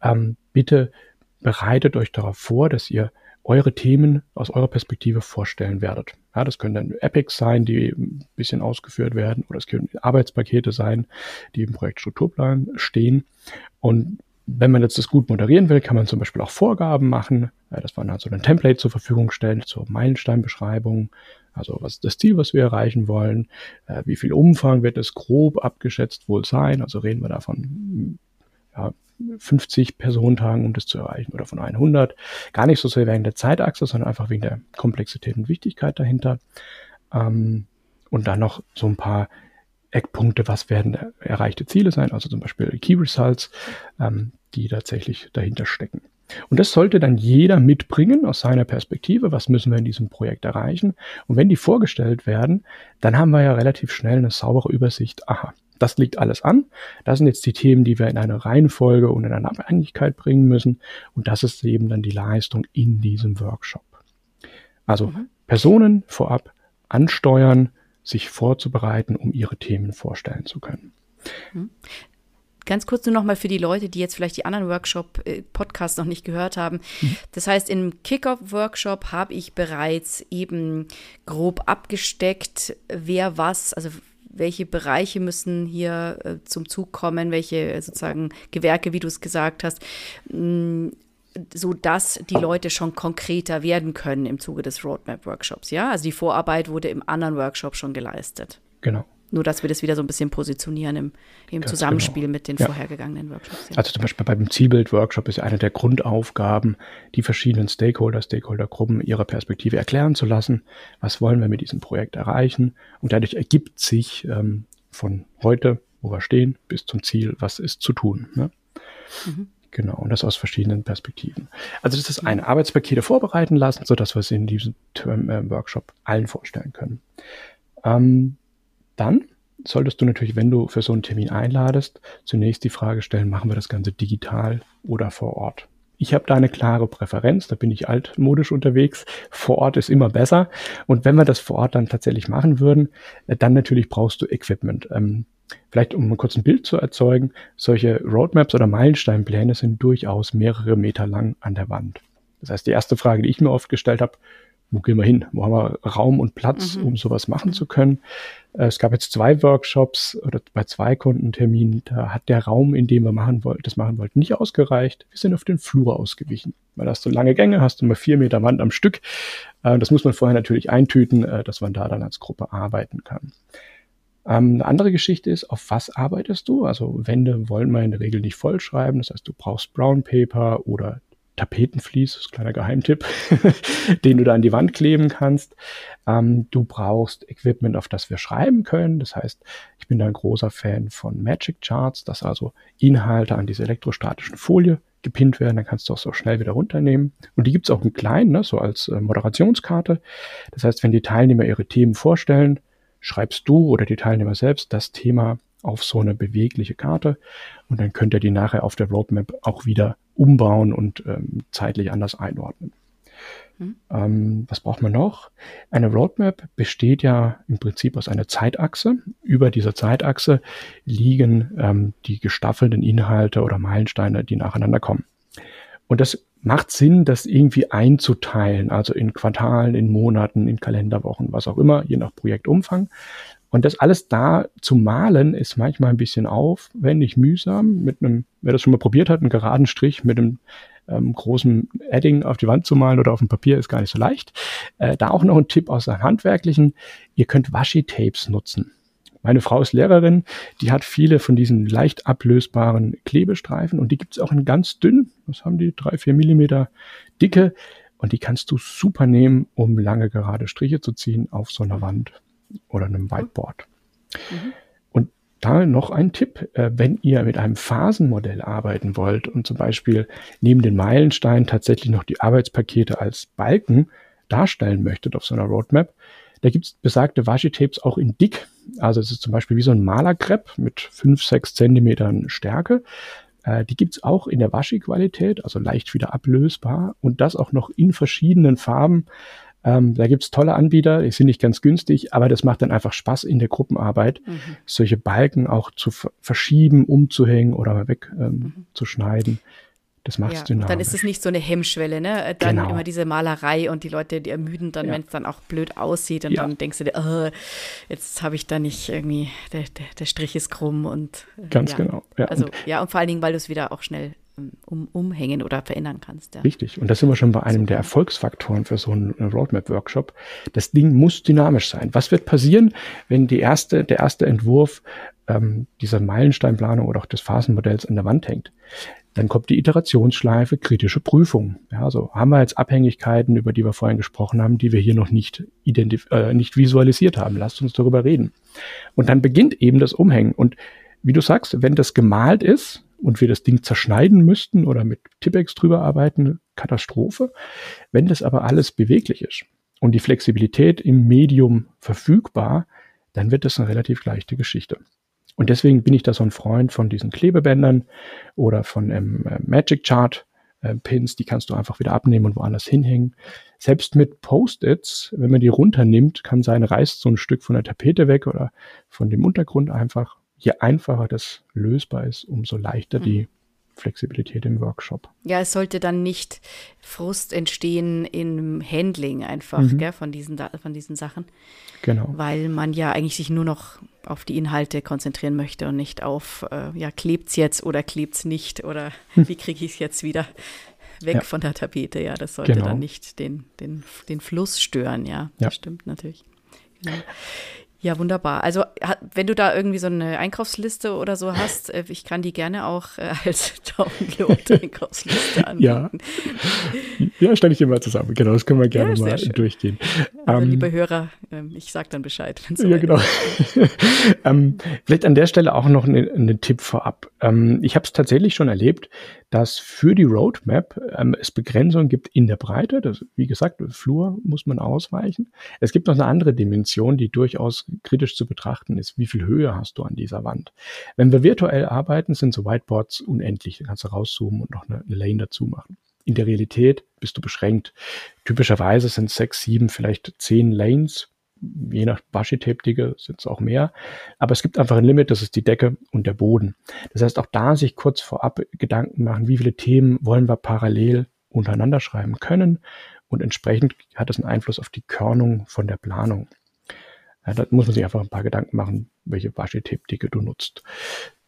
ähm, bitte bereitet euch darauf vor, dass ihr eure Themen aus eurer Perspektive vorstellen werdet. Ja, das können dann Epics sein, die ein bisschen ausgeführt werden, oder es können Arbeitspakete sein, die im Projektstrukturplan stehen. Und wenn man jetzt das gut moderieren will, kann man zum Beispiel auch Vorgaben machen, ja, dass man also ein Template zur Verfügung stellt zur Meilensteinbeschreibung. Also was ist das Ziel, was wir erreichen wollen? Wie viel Umfang wird es grob abgeschätzt wohl sein? Also reden wir davon ja, 50 Personentagen, um das zu erreichen, oder von 100. Gar nicht so sehr wegen der Zeitachse, sondern einfach wegen der Komplexität und Wichtigkeit dahinter. Ähm, und dann noch so ein paar Eckpunkte, was werden erreichte Ziele sein, also zum Beispiel Key Results, ähm, die tatsächlich dahinter stecken. Und das sollte dann jeder mitbringen aus seiner Perspektive, was müssen wir in diesem Projekt erreichen. Und wenn die vorgestellt werden, dann haben wir ja relativ schnell eine saubere Übersicht, aha, das liegt alles an. Das sind jetzt die Themen, die wir in eine Reihenfolge und in eine Abhängigkeit bringen müssen. Und das ist eben dann die Leistung in diesem Workshop. Also mhm. Personen vorab ansteuern, sich vorzubereiten, um ihre Themen vorstellen zu können. Mhm. Ganz kurz nur noch mal für die Leute, die jetzt vielleicht die anderen Workshop-Podcasts noch nicht gehört haben. Mhm. Das heißt, im Kickoff-Workshop habe ich bereits eben grob abgesteckt, wer was, also welche Bereiche müssen hier äh, zum Zug kommen, welche sozusagen Gewerke, wie du es gesagt hast, mh, so dass die Leute schon konkreter werden können im Zuge des Roadmap-Workshops. Ja, also die Vorarbeit wurde im anderen Workshop schon geleistet. Genau. Nur, dass wir das wieder so ein bisschen positionieren im, im Zusammenspiel genau. mit den ja. vorhergegangenen Workshops. Ja. Also zum Beispiel beim Zielbild-Workshop ist eine der Grundaufgaben, die verschiedenen Stakeholder, Stakeholdergruppen ihre Perspektive erklären zu lassen. Was wollen wir mit diesem Projekt erreichen? Und dadurch ergibt sich ähm, von heute, wo wir stehen, bis zum Ziel, was ist zu tun. Ne? Mhm. Genau, und das aus verschiedenen Perspektiven. Also das ist ein mhm. Arbeitspakete vorbereiten lassen, sodass wir es in diesem Term, äh, Workshop allen vorstellen können. Ähm, dann solltest du natürlich, wenn du für so einen Termin einladest, zunächst die Frage stellen, machen wir das Ganze digital oder vor Ort? Ich habe da eine klare Präferenz, da bin ich altmodisch unterwegs. Vor Ort ist immer besser. Und wenn wir das vor Ort dann tatsächlich machen würden, äh, dann natürlich brauchst du Equipment. Ähm, vielleicht um kurz ein Bild zu erzeugen, solche Roadmaps oder Meilensteinpläne sind durchaus mehrere Meter lang an der Wand. Das heißt, die erste Frage, die ich mir oft gestellt habe, wo gehen wir hin? Wo haben wir Raum und Platz, mhm. um sowas machen zu können? Äh, es gab jetzt zwei Workshops oder bei zwei Kundenterminen, da hat der Raum, in dem wir machen wollten, das machen wollten, nicht ausgereicht. Wir sind auf den Flur ausgewichen. Weil da hast du lange Gänge, hast du mal vier Meter Wand am Stück. Äh, das muss man vorher natürlich eintüten, äh, dass man da dann als Gruppe arbeiten kann. Ähm, eine andere Geschichte ist, auf was arbeitest du? Also Wände wollen wir in der Regel nicht vollschreiben. Das heißt, du brauchst Brown Paper oder Tapetenflies, kleiner Geheimtipp, den du da an die Wand kleben kannst. Ähm, du brauchst Equipment, auf das wir schreiben können. Das heißt, ich bin da ein großer Fan von Magic Charts, dass also Inhalte an diese elektrostatischen Folie gepinnt werden. Dann kannst du auch so schnell wieder runternehmen. Und die gibt's auch in klein, ne, so als äh, Moderationskarte. Das heißt, wenn die Teilnehmer ihre Themen vorstellen, schreibst du oder die Teilnehmer selbst das Thema auf so eine bewegliche Karte und dann könnt ihr die nachher auf der Roadmap auch wieder umbauen und ähm, zeitlich anders einordnen. Mhm. Ähm, was braucht man noch? Eine Roadmap besteht ja im Prinzip aus einer Zeitachse. Über dieser Zeitachse liegen ähm, die gestaffelten Inhalte oder Meilensteine, die nacheinander kommen. Und das macht Sinn, das irgendwie einzuteilen, also in Quartalen, in Monaten, in Kalenderwochen, was auch immer, je nach Projektumfang. Und das alles da zu malen ist manchmal ein bisschen aufwendig, mühsam. Mit einem, wer das schon mal probiert hat, einen geraden Strich mit einem ähm, großen Adding auf die Wand zu malen oder auf dem Papier ist gar nicht so leicht. Äh, da auch noch ein Tipp aus der Handwerklichen. Ihr könnt Washi-Tapes nutzen. Meine Frau ist Lehrerin, die hat viele von diesen leicht ablösbaren Klebestreifen und die gibt es auch in ganz dünn. Was haben die? Drei, vier Millimeter dicke. Und die kannst du super nehmen, um lange gerade Striche zu ziehen auf so einer Wand oder einem Whiteboard. Mhm. Und da noch ein Tipp, äh, wenn ihr mit einem Phasenmodell arbeiten wollt und zum Beispiel neben den Meilensteinen tatsächlich noch die Arbeitspakete als Balken darstellen möchtet auf so einer Roadmap, da gibt es besagte Washi-Tapes auch in dick. Also es ist zum Beispiel wie so ein Malerkrepp mit 5, 6 Zentimetern Stärke. Äh, die gibt es auch in der Washi-Qualität, also leicht wieder ablösbar und das auch noch in verschiedenen Farben. Ähm, da gibt's tolle Anbieter, die sind nicht ganz günstig, aber das macht dann einfach Spaß in der Gruppenarbeit, mhm. solche Balken auch zu verschieben, umzuhängen oder mal wegzuschneiden. Ähm, mhm. Das macht es ja, dynamisch. Dann ist es nicht so eine Hemmschwelle, ne? Dann genau. immer diese Malerei und die Leute, die ermüden dann, ja. wenn es dann auch blöd aussieht und ja. dann denkst du dir, oh, jetzt habe ich da nicht irgendwie, der, der, der, Strich ist krumm und äh, ganz genau. Ja. Also ja, und vor allen Dingen, weil du es wieder auch schnell um, umhängen oder verändern kannst. Ja. Richtig. Und da sind wir schon bei einem der Erfolgsfaktoren für so einen Roadmap-Workshop. Das Ding muss dynamisch sein. Was wird passieren, wenn die erste, der erste Entwurf ähm, dieser Meilensteinplanung oder auch des Phasenmodells an der Wand hängt? Dann kommt die Iterationsschleife, kritische Prüfung. Ja, also haben wir jetzt Abhängigkeiten, über die wir vorhin gesprochen haben, die wir hier noch nicht, identif äh, nicht visualisiert haben. Lasst uns darüber reden. Und dann beginnt eben das Umhängen. Und wie du sagst, wenn das gemalt ist, und wir das Ding zerschneiden müssten oder mit Tippex drüber arbeiten, Katastrophe. Wenn das aber alles beweglich ist und die Flexibilität im Medium verfügbar, dann wird das eine relativ leichte Geschichte. Und deswegen bin ich da so ein Freund von diesen Klebebändern oder von ähm, Magic Chart äh, Pins, die kannst du einfach wieder abnehmen und woanders hinhängen. Selbst mit Post-its, wenn man die runternimmt, kann sein, reißt so ein Stück von der Tapete weg oder von dem Untergrund einfach. Je einfacher das lösbar ist, umso leichter mhm. die Flexibilität im Workshop. Ja, es sollte dann nicht Frust entstehen im Handling einfach mhm. gell, von, diesen, von diesen Sachen. Genau. Weil man ja eigentlich sich nur noch auf die Inhalte konzentrieren möchte und nicht auf, äh, ja, es jetzt oder klebt es nicht oder hm. wie kriege ich es jetzt wieder weg ja. von der Tapete. Ja, das sollte genau. dann nicht den, den, den Fluss stören. Ja, ja. das stimmt natürlich. Genau. Ja, wunderbar. Also wenn du da irgendwie so eine Einkaufsliste oder so hast, äh, ich kann die gerne auch äh, als Download-Einkaufsliste anbieten. ja. ja, stelle ich dir mal zusammen. Genau, das können wir gerne ja, mal schön. durchgehen. Also, ähm, liebe Hörer, ähm, ich sage dann Bescheid. So ja, genau. ähm, vielleicht an der Stelle auch noch einen Tipp vorab. Ähm, ich habe es tatsächlich schon erlebt, dass für die Roadmap ähm, es Begrenzungen gibt in der Breite. Das, wie gesagt, Flur muss man ausweichen. Es gibt noch eine andere Dimension, die durchaus kritisch zu betrachten ist. Wie viel Höhe hast du an dieser Wand? Wenn wir virtuell arbeiten, sind so Whiteboards unendlich. Da kannst du rauszoomen und noch eine, eine Lane dazu machen. In der Realität bist du beschränkt. Typischerweise sind sechs, sieben, vielleicht zehn Lanes je nach Washi-Tape-Dicke sind es auch mehr. Aber es gibt einfach ein Limit, das ist die Decke und der Boden. Das heißt, auch da sich kurz vorab Gedanken machen, wie viele Themen wollen wir parallel untereinander schreiben können. Und entsprechend hat das einen Einfluss auf die Körnung von der Planung. Ja, da muss man sich einfach ein paar Gedanken machen, welche Washi-Tape-Dicke du nutzt.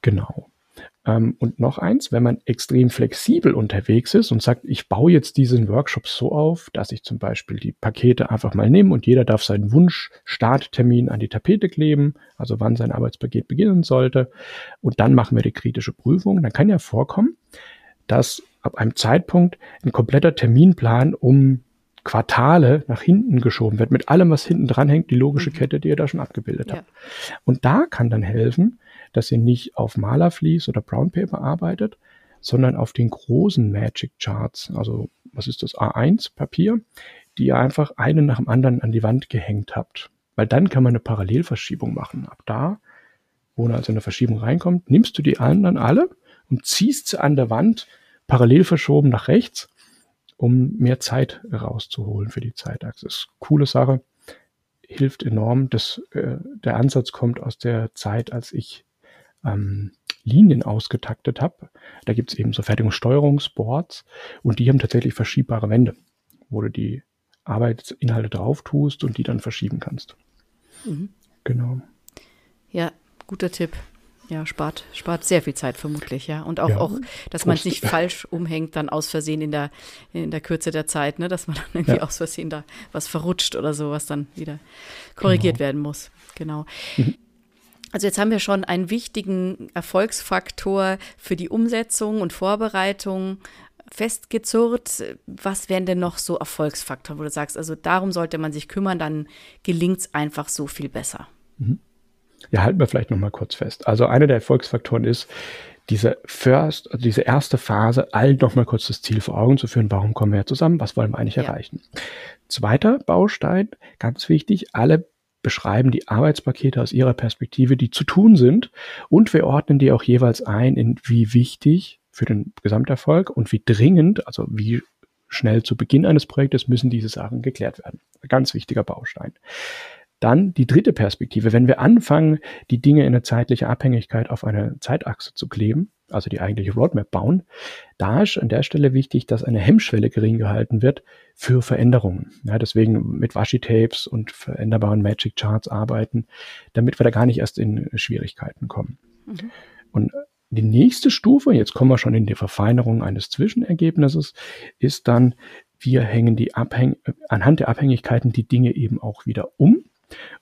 Genau. Ähm, und noch eins, wenn man extrem flexibel unterwegs ist und sagt, ich baue jetzt diesen Workshop so auf, dass ich zum Beispiel die Pakete einfach mal nehme und jeder darf seinen Wunsch-Starttermin an die Tapete kleben, also wann sein Arbeitspaket beginnen sollte. Und dann machen wir die kritische Prüfung. Dann kann ja vorkommen, dass ab einem Zeitpunkt ein kompletter Terminplan um Quartale nach hinten geschoben wird, mit allem, was hinten dran hängt, die logische mhm. Kette, die ihr da schon abgebildet ja. habt. Und da kann dann helfen, dass ihr nicht auf Malerflies oder Brown Paper arbeitet, sondern auf den großen Magic Charts, also was ist das, A1 Papier, die ihr einfach einen nach dem anderen an die Wand gehängt habt. Weil dann kann man eine Parallelverschiebung machen. Ab da, wo also eine Verschiebung reinkommt, nimmst du die anderen alle und ziehst sie an der Wand parallel verschoben nach rechts, um mehr Zeit rauszuholen für die Zeitachse. Eine coole Sache, hilft enorm. Das, äh, der Ansatz kommt aus der Zeit, als ich ähm, Linien ausgetaktet habe. Da gibt es eben so Fertigungssteuerungsboards und die haben tatsächlich verschiebbare Wände, wo du die Arbeitsinhalte drauf tust und die dann verschieben kannst. Mhm. Genau. Ja, guter Tipp. Ja, spart, spart sehr viel Zeit vermutlich, ja. Und auch, ja, auch dass man es nicht falsch umhängt, dann aus Versehen in der, in der Kürze der Zeit, ne, dass man dann irgendwie ja. aus Versehen da was verrutscht oder so, was dann wieder korrigiert genau. werden muss. Genau. Mhm. Also jetzt haben wir schon einen wichtigen Erfolgsfaktor für die Umsetzung und Vorbereitung festgezurrt. Was wären denn noch so Erfolgsfaktoren, wo du sagst, also darum sollte man sich kümmern, dann gelingt es einfach so viel besser? Mhm. Ja, halten wir vielleicht noch mal kurz fest. Also einer der Erfolgsfaktoren ist, diese First, also diese erste Phase, allen noch mal kurz das Ziel vor Augen zu führen. Warum kommen wir zusammen? Was wollen wir eigentlich ja. erreichen? Zweiter Baustein, ganz wichtig, alle beschreiben die Arbeitspakete aus ihrer Perspektive, die zu tun sind und wir ordnen die auch jeweils ein in wie wichtig für den Gesamterfolg und wie dringend, also wie schnell zu Beginn eines Projektes müssen diese Sachen geklärt werden. Ein ganz wichtiger Baustein. Dann die dritte Perspektive. Wenn wir anfangen, die Dinge in eine zeitliche Abhängigkeit auf eine Zeitachse zu kleben, also die eigentliche Roadmap bauen, da ist an der Stelle wichtig, dass eine Hemmschwelle gering gehalten wird für Veränderungen. Ja, deswegen mit Washi-Tapes und veränderbaren Magic Charts arbeiten, damit wir da gar nicht erst in Schwierigkeiten kommen. Mhm. Und die nächste Stufe, jetzt kommen wir schon in die Verfeinerung eines Zwischenergebnisses, ist dann, wir hängen die Abhäng anhand der Abhängigkeiten die Dinge eben auch wieder um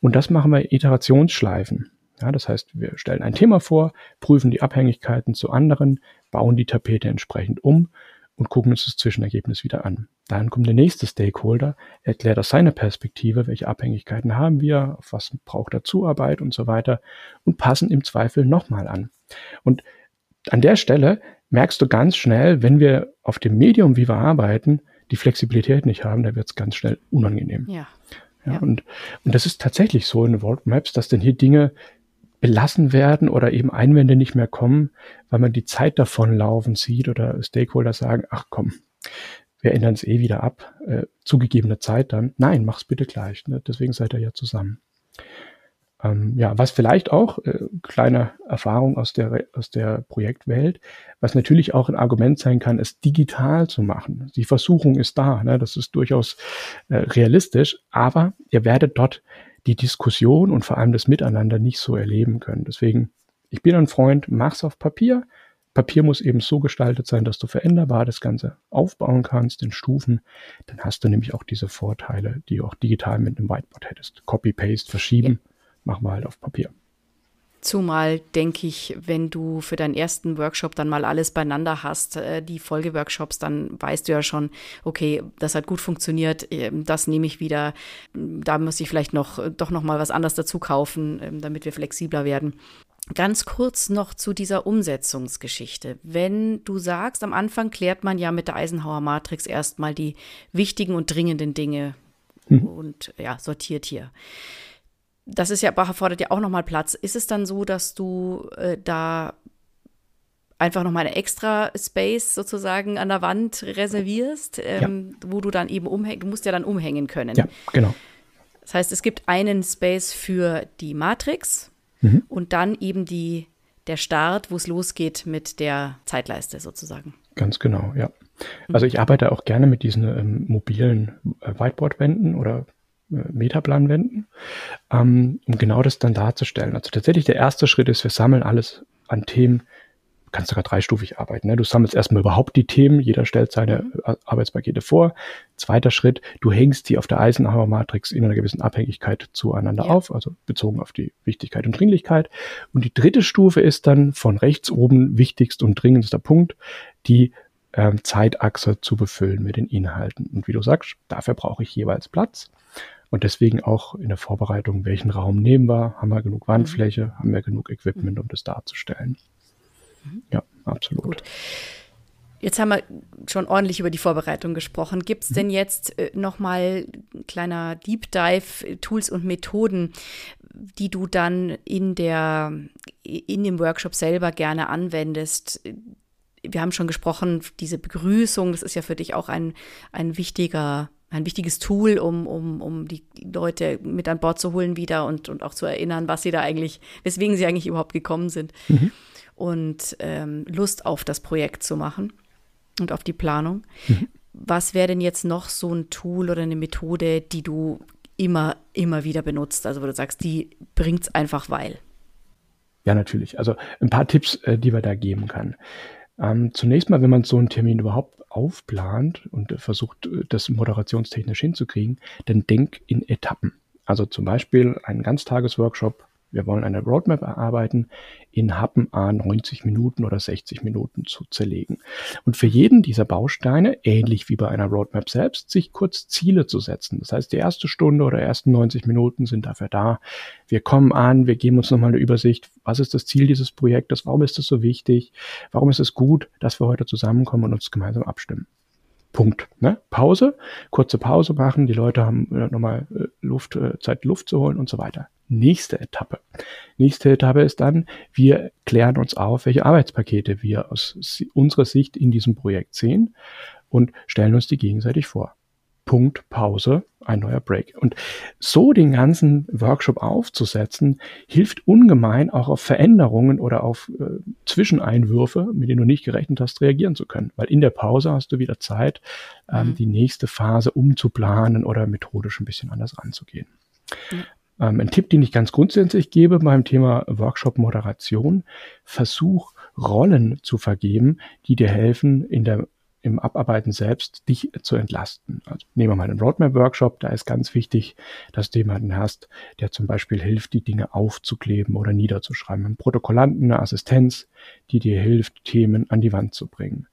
und das machen wir Iterationsschleifen. Ja, das heißt, wir stellen ein Thema vor, prüfen die Abhängigkeiten zu anderen, bauen die Tapete entsprechend um und gucken uns das Zwischenergebnis wieder an. Dann kommt der nächste Stakeholder, erklärt aus seiner Perspektive, welche Abhängigkeiten haben wir, auf was braucht er Zuarbeit und so weiter und passen im Zweifel nochmal an. Und an der Stelle merkst du ganz schnell, wenn wir auf dem Medium, wie wir arbeiten, die Flexibilität nicht haben, da wird es ganz schnell unangenehm. Ja, ja, Und, und das ist tatsächlich so in World Maps, dass dann hier Dinge belassen werden oder eben Einwände nicht mehr kommen, weil man die Zeit davonlaufen sieht oder Stakeholder sagen, ach komm, wir ändern es eh wieder ab, äh, zugegebene Zeit dann. Nein, mach's bitte gleich. Ne? Deswegen seid ihr ja zusammen. Ähm, ja, was vielleicht auch, äh, kleine Erfahrung aus der, aus der Projektwelt, was natürlich auch ein Argument sein kann, es digital zu machen. Die Versuchung ist da, ne? das ist durchaus äh, realistisch, aber ihr werdet dort die Diskussion und vor allem das Miteinander nicht so erleben können. Deswegen, ich bin ein Freund, mach's auf Papier. Papier muss eben so gestaltet sein, dass du veränderbar das Ganze aufbauen kannst in Stufen. Dann hast du nämlich auch diese Vorteile, die du auch digital mit einem Whiteboard hättest. Copy-Paste, verschieben, ja. machen wir halt auf Papier. Zumal denke ich, wenn du für deinen ersten Workshop dann mal alles beieinander hast, äh, die Folgeworkshops, dann weißt du ja schon, okay, das hat gut funktioniert, ähm, das nehme ich wieder, da muss ich vielleicht noch doch noch mal was anderes dazu kaufen, ähm, damit wir flexibler werden. Ganz kurz noch zu dieser Umsetzungsgeschichte. Wenn du sagst, am Anfang klärt man ja mit der Eisenhower Matrix erstmal die wichtigen und dringenden Dinge mhm. und ja, sortiert hier das ist ja, erfordert ja auch nochmal Platz. Ist es dann so, dass du äh, da einfach nochmal eine extra Space sozusagen an der Wand reservierst, ähm, ja. wo du dann eben umhängen, du musst ja dann umhängen können. Ja, genau. Das heißt, es gibt einen Space für die Matrix mhm. und dann eben die, der Start, wo es losgeht mit der Zeitleiste sozusagen. Ganz genau, ja. Also ich arbeite auch gerne mit diesen ähm, mobilen äh, Whiteboard-Wänden oder Metaplan wenden, ähm, um genau das dann darzustellen. Also tatsächlich der erste Schritt ist, wir sammeln alles an Themen, du kannst sogar dreistufig arbeiten. Ne? Du sammelst erstmal überhaupt die Themen, jeder stellt seine äh, Arbeitspakete vor. Zweiter Schritt, du hängst die auf der Eisenhower Matrix in einer gewissen Abhängigkeit zueinander ja. auf, also bezogen auf die Wichtigkeit und Dringlichkeit. Und die dritte Stufe ist dann von rechts oben wichtigst und dringendster Punkt, die ähm, Zeitachse zu befüllen mit den Inhalten. Und wie du sagst, dafür brauche ich jeweils Platz. Und deswegen auch in der Vorbereitung, welchen Raum nehmen wir? Haben wir genug Wandfläche? Mhm. Haben wir genug Equipment, um das darzustellen? Mhm. Ja, absolut. Gut. Jetzt haben wir schon ordentlich über die Vorbereitung gesprochen. Gibt es mhm. denn jetzt äh, nochmal kleiner Deep Dive äh, Tools und Methoden, die du dann in der in dem Workshop selber gerne anwendest? Wir haben schon gesprochen, diese Begrüßung, das ist ja für dich auch ein, ein wichtiger ein wichtiges Tool, um, um, um die Leute mit an Bord zu holen wieder und, und auch zu erinnern, was sie da eigentlich, weswegen sie eigentlich überhaupt gekommen sind. Mhm. Und ähm, Lust auf das Projekt zu machen und auf die Planung. Mhm. Was wäre denn jetzt noch so ein Tool oder eine Methode, die du immer, immer wieder benutzt? Also wo du sagst, die bringt es einfach weil. Ja, natürlich. Also ein paar Tipps, äh, die wir da geben kann. Ähm, zunächst mal, wenn man so einen Termin überhaupt aufplant und versucht, äh, das moderationstechnisch hinzukriegen, dann denk in Etappen. Also zum Beispiel ein Ganztagesworkshop wir wollen eine Roadmap erarbeiten, in Happen A 90 Minuten oder 60 Minuten zu zerlegen. Und für jeden dieser Bausteine, ähnlich wie bei einer Roadmap selbst, sich kurz Ziele zu setzen. Das heißt, die erste Stunde oder ersten 90 Minuten sind dafür da. Wir kommen an, wir geben uns nochmal eine Übersicht. Was ist das Ziel dieses Projektes? Warum ist es so wichtig? Warum ist es gut, dass wir heute zusammenkommen und uns gemeinsam abstimmen? Punkt. Ne? Pause, kurze Pause machen, die Leute haben äh, nochmal äh, Luft, äh, Zeit, Luft zu holen und so weiter nächste Etappe. Nächste Etappe ist dann, wir klären uns auf, welche Arbeitspakete wir aus unserer Sicht in diesem Projekt sehen und stellen uns die gegenseitig vor. Punkt, Pause, ein neuer Break. Und so den ganzen Workshop aufzusetzen, hilft ungemein auch auf Veränderungen oder auf äh, Zwischeneinwürfe, mit denen du nicht gerechnet hast, reagieren zu können. Weil in der Pause hast du wieder Zeit, ähm, mhm. die nächste Phase umzuplanen oder methodisch ein bisschen anders anzugehen. Mhm. Ähm, ein Tipp, den ich ganz grundsätzlich gebe beim Thema Workshop-Moderation, versuch Rollen zu vergeben, die dir helfen, in der im Abarbeiten selbst dich zu entlasten. Also nehmen wir mal einen Roadmap-Workshop, da ist ganz wichtig, dass du jemanden hast, der zum Beispiel hilft, die Dinge aufzukleben oder niederzuschreiben. Ein Protokollanten, eine Assistenz, die dir hilft, Themen an die Wand zu bringen.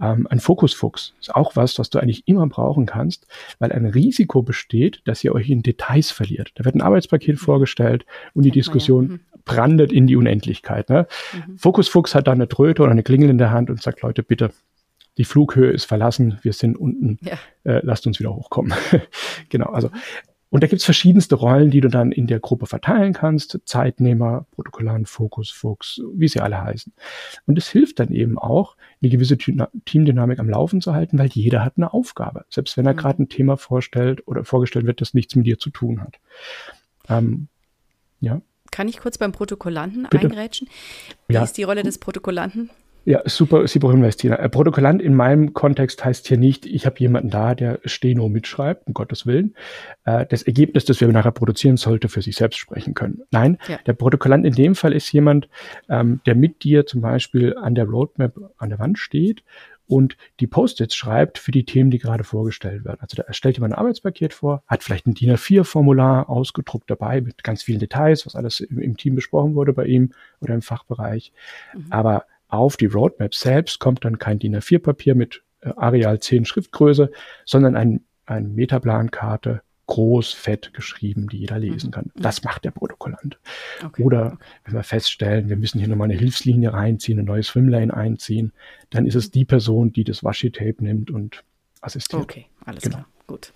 Ähm, ein Fokusfuchs ist auch was, was du eigentlich immer brauchen kannst, weil ein Risiko besteht, dass ihr euch in Details verliert. Da wird ein Arbeitspaket vorgestellt und die Diskussion ja. mhm. brandet in die Unendlichkeit. Ne? Mhm. Fokusfuchs hat da eine Tröte oder eine Klingel in der Hand und sagt, Leute, bitte die Flughöhe ist verlassen, wir sind unten, ja. äh, lasst uns wieder hochkommen. genau, also und da gibt's verschiedenste Rollen, die du dann in der Gruppe verteilen kannst. Zeitnehmer, Protokollant, Fokus, Fuchs, wie sie alle heißen. Und es hilft dann eben auch, eine gewisse Teamdynamik am Laufen zu halten, weil jeder hat eine Aufgabe. Selbst wenn er mhm. gerade ein Thema vorstellt oder vorgestellt wird, das nichts mit dir zu tun hat. Ähm, ja. Kann ich kurz beim Protokollanten Bitte? eingrätschen? Wie ja. ist die Rolle des Protokollanten? Ja, super, super Hinweis, Tina. Äh, Protokollant in meinem Kontext heißt hier nicht, ich habe jemanden da, der Steno mitschreibt, um Gottes Willen. Äh, das Ergebnis, das wir nachher produzieren, sollte für sich selbst sprechen können. Nein, ja. der Protokollant in dem Fall ist jemand, ähm, der mit dir zum Beispiel an der Roadmap an der Wand steht und die Post-its schreibt für die Themen, die gerade vorgestellt werden. Also da erstellt jemand ein Arbeitspaket vor, hat vielleicht ein DIN A4-Formular ausgedruckt dabei mit ganz vielen Details, was alles im, im, Team besprochen wurde bei ihm oder im Fachbereich. Mhm. Aber auf die Roadmap selbst kommt dann kein DIN A4-Papier mit äh, Areal 10 Schriftgröße, sondern ein, ein Metaplankarte, groß, fett geschrieben, die jeder lesen mhm. kann. Das macht der Protokollant. Okay. Oder wenn wir feststellen, wir müssen hier nochmal eine Hilfslinie reinziehen, ein neues Swimlane einziehen, dann ist es die Person, die das Washi-Tape nimmt und assistiert. Okay, alles genau. klar, gut.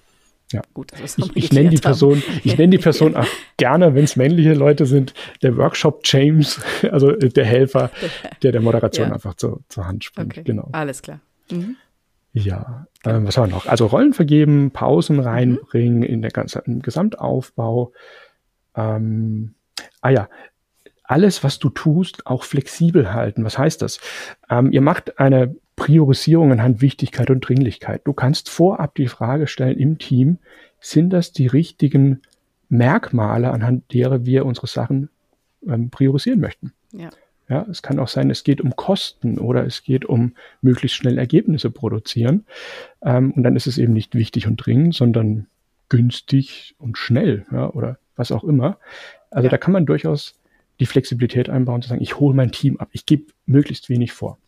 Ja. Gut, ich, ich nenne die Person, ich nenne die Person auch gerne, wenn es männliche Leute sind, der Workshop James, also der Helfer, der der Moderation ja. einfach zur, zur Hand springt. Okay. Genau. Alles klar. Mhm. Ja, ähm, was haben wir noch? Also Rollen vergeben, Pausen mhm. reinbringen mhm. in der ganzen im Gesamtaufbau. Ähm, ah ja, alles, was du tust, auch flexibel halten. Was heißt das? Ähm, ihr macht eine Priorisierung anhand Wichtigkeit und Dringlichkeit. Du kannst vorab die Frage stellen im Team, sind das die richtigen Merkmale, anhand derer wir unsere Sachen ähm, priorisieren möchten? Ja. Ja, es kann auch sein, es geht um Kosten oder es geht um möglichst schnell Ergebnisse produzieren. Ähm, und dann ist es eben nicht wichtig und dringend, sondern günstig und schnell, ja, oder was auch immer. Also ja. da kann man durchaus die Flexibilität einbauen, zu sagen, ich hole mein Team ab, ich gebe möglichst wenig vor.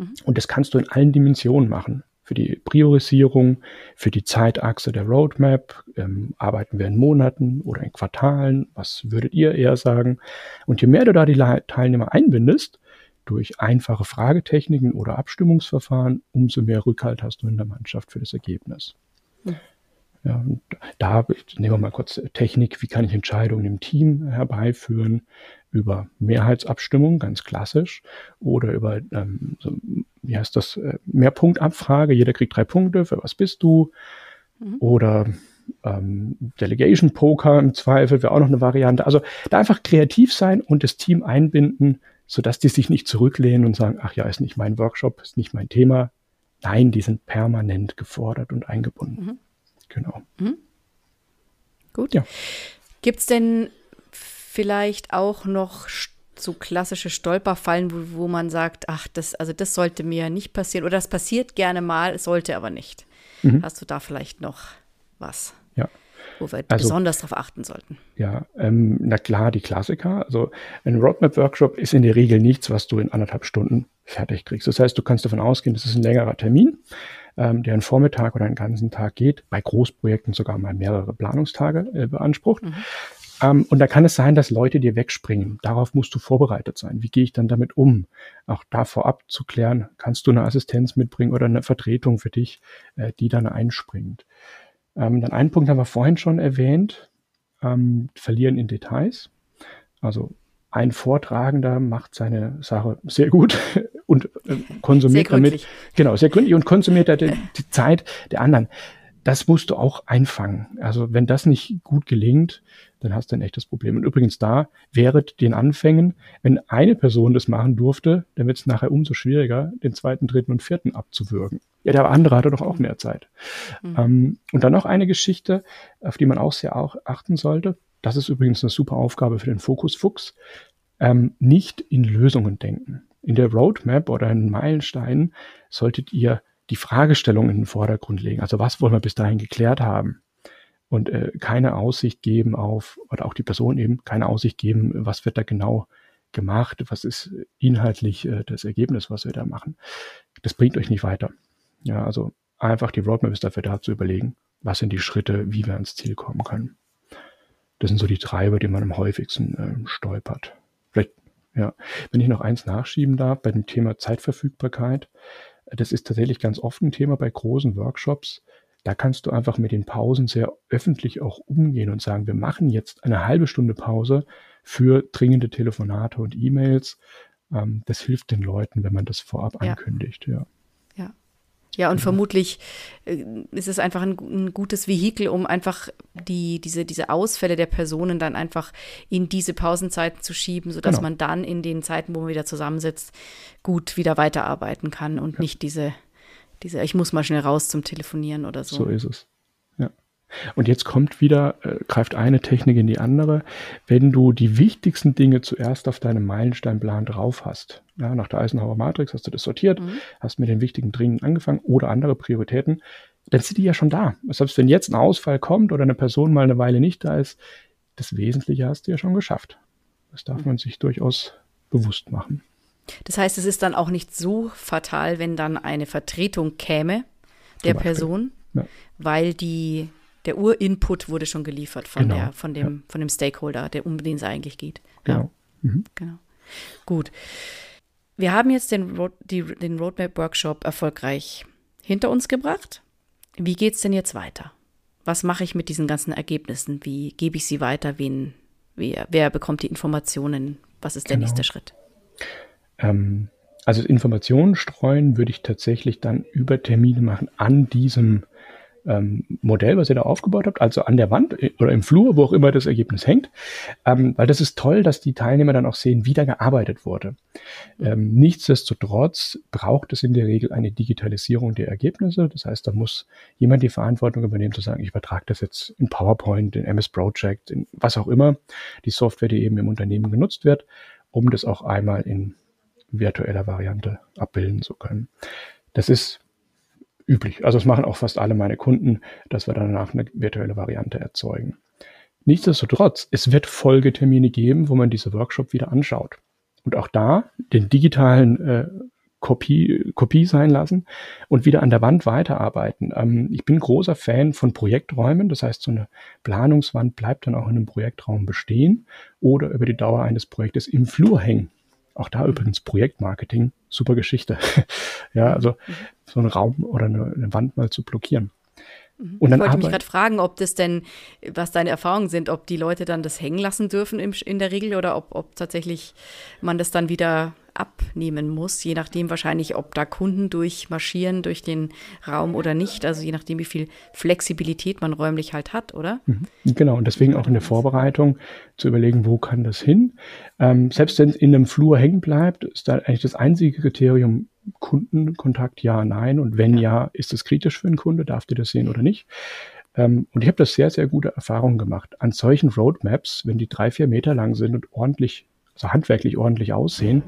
Mhm. Und das kannst du in allen Dimensionen machen. Für die Priorisierung, für die Zeitachse der Roadmap, ähm, arbeiten wir in Monaten oder in Quartalen, was würdet ihr eher sagen? Und je mehr du da die Teilnehmer einbindest, durch einfache Fragetechniken oder Abstimmungsverfahren, umso mehr Rückhalt hast du in der Mannschaft für das Ergebnis. Mhm. Ja, da nehmen wir mal kurz Technik, wie kann ich Entscheidungen im Team herbeiführen, über Mehrheitsabstimmung, ganz klassisch, oder über, ähm, so, wie heißt das, äh, Mehrpunktabfrage, jeder kriegt drei Punkte, für was bist du, mhm. oder ähm, Delegation Poker im Zweifel wäre auch noch eine Variante. Also da einfach kreativ sein und das Team einbinden, sodass die sich nicht zurücklehnen und sagen, ach ja, ist nicht mein Workshop, ist nicht mein Thema. Nein, die sind permanent gefordert und eingebunden. Mhm. Genau. Mhm. Gut. Ja. Gibt es denn vielleicht auch noch so klassische Stolperfallen, wo, wo man sagt, ach, das, also das sollte mir nicht passieren oder das passiert gerne mal, sollte aber nicht. Mhm. Hast du da vielleicht noch was? Ja. Wo wir also, besonders darauf achten sollten. Ja, ähm, na klar, die Klassiker. Also ein Roadmap-Workshop ist in der Regel nichts, was du in anderthalb Stunden fertig kriegst. Das heißt, du kannst davon ausgehen, das ist ein längerer Termin ähm, der einen Vormittag oder einen ganzen Tag geht, bei Großprojekten sogar mal mehrere Planungstage äh, beansprucht. Mhm. Ähm, und da kann es sein, dass Leute dir wegspringen. Darauf musst du vorbereitet sein. Wie gehe ich dann damit um? Auch da vorab zu klären, kannst du eine Assistenz mitbringen oder eine Vertretung für dich, äh, die dann einspringt. Ähm, dann einen Punkt haben wir vorhin schon erwähnt, ähm, verlieren in Details. Also ein Vortragender macht seine Sache sehr gut und äh, konsumiert damit. Genau, sehr gründlich und konsumiert die, die Zeit der anderen. Das musst du auch einfangen. Also wenn das nicht gut gelingt, dann hast du ein echtes Problem. Und übrigens da während den Anfängen, wenn eine Person das machen durfte, dann wird es nachher umso schwieriger, den zweiten, dritten und vierten abzuwürgen. Ja, der andere hatte doch auch mehr Zeit. Mhm. Ähm, und dann noch eine Geschichte, auf die man auch sehr auch achten sollte. Das ist übrigens eine super Aufgabe für den Fokusfuchs. Ähm, nicht in Lösungen denken. In der Roadmap oder in Meilensteinen solltet ihr die Fragestellung in den Vordergrund legen. Also was wollen wir bis dahin geklärt haben? Und äh, keine Aussicht geben auf, oder auch die Person eben, keine Aussicht geben, was wird da genau gemacht, was ist inhaltlich äh, das Ergebnis, was wir da machen. Das bringt euch nicht weiter. Ja, also einfach die Roadmap ist dafür da zu überlegen, was sind die Schritte, wie wir ans Ziel kommen können. Das sind so die Treiber, die man am häufigsten äh, stolpert. Vielleicht, ja, wenn ich noch eins nachschieben darf, bei dem Thema Zeitverfügbarkeit, das ist tatsächlich ganz oft ein Thema bei großen Workshops. da kannst du einfach mit den Pausen sehr öffentlich auch umgehen und sagen, wir machen jetzt eine halbe Stunde Pause für dringende Telefonate und E-Mails. Ähm, das hilft den Leuten, wenn man das vorab ja. ankündigt. Ja. Ja, und ja. vermutlich äh, ist es einfach ein, ein, gutes Vehikel, um einfach die, diese, diese Ausfälle der Personen dann einfach in diese Pausenzeiten zu schieben, sodass genau. man dann in den Zeiten, wo man wieder zusammensitzt, gut wieder weiterarbeiten kann und ja. nicht diese diese, ich muss mal schnell raus zum Telefonieren oder so. So ist es. Und jetzt kommt wieder, äh, greift eine Technik in die andere. Wenn du die wichtigsten Dinge zuerst auf deinem Meilensteinplan drauf hast, ja, nach der Eisenhower Matrix hast du das sortiert, mhm. hast mit den wichtigen Dringen angefangen oder andere Prioritäten, dann sind die ja schon da. Selbst wenn jetzt ein Ausfall kommt oder eine Person mal eine Weile nicht da ist, das Wesentliche hast du ja schon geschafft. Das darf mhm. man sich durchaus bewusst machen. Das heißt, es ist dann auch nicht so fatal, wenn dann eine Vertretung käme der Person, ja. weil die, der Urinput wurde schon geliefert von, genau. der, von, dem, ja. von dem Stakeholder, der, um den es eigentlich geht. Genau. Ja. Mhm. genau. Gut. Wir haben jetzt den, Road, die, den Roadmap-Workshop erfolgreich hinter uns gebracht. Wie geht es denn jetzt weiter? Was mache ich mit diesen ganzen Ergebnissen? Wie gebe ich sie weiter? Wen, wer, wer bekommt die Informationen? Was ist der genau. nächste Schritt? Ähm, also Informationen streuen würde ich tatsächlich dann über Termine machen an diesem ähm, Modell, was ihr da aufgebaut habt, also an der Wand äh, oder im Flur, wo auch immer das Ergebnis hängt, ähm, weil das ist toll, dass die Teilnehmer dann auch sehen, wie da gearbeitet wurde. Ähm, nichtsdestotrotz braucht es in der Regel eine Digitalisierung der Ergebnisse. Das heißt, da muss jemand die Verantwortung übernehmen, zu sagen, ich übertrage das jetzt in PowerPoint, in MS Project, in was auch immer, die Software, die eben im Unternehmen genutzt wird, um das auch einmal in virtueller Variante abbilden zu können. Das ist üblich. Also das machen auch fast alle meine Kunden, dass wir danach eine virtuelle Variante erzeugen. Nichtsdestotrotz, es wird Folgetermine geben, wo man diese Workshop wieder anschaut. Und auch da den digitalen äh, Kopie, Kopie sein lassen und wieder an der Wand weiterarbeiten. Ähm, ich bin großer Fan von Projekträumen. Das heißt, so eine Planungswand bleibt dann auch in einem Projektraum bestehen oder über die Dauer eines Projektes im Flur hängen. Auch da übrigens Projektmarketing, super Geschichte. ja, also so einen Raum oder eine, eine Wand mal zu blockieren. Mhm. Und dann ich wollte mich gerade fragen, ob das denn, was deine Erfahrungen sind, ob die Leute dann das hängen lassen dürfen im, in der Regel oder ob, ob tatsächlich man das dann wieder abnehmen muss, je nachdem wahrscheinlich, ob da Kunden durchmarschieren durch den Raum oder nicht, also je nachdem, wie viel Flexibilität man räumlich halt hat, oder? Mhm. Genau, und deswegen auch in der Vorbereitung zu überlegen, wo kann das hin. Ähm, selbst wenn es in einem Flur hängen bleibt, ist da eigentlich das einzige Kriterium Kundenkontakt, ja, nein. Und wenn ja, ja ist es kritisch für einen Kunde, darf der das sehen oder nicht? Ähm, und ich habe das sehr, sehr gute Erfahrungen gemacht. An solchen Roadmaps, wenn die drei, vier Meter lang sind und ordentlich, also handwerklich ordentlich aussehen,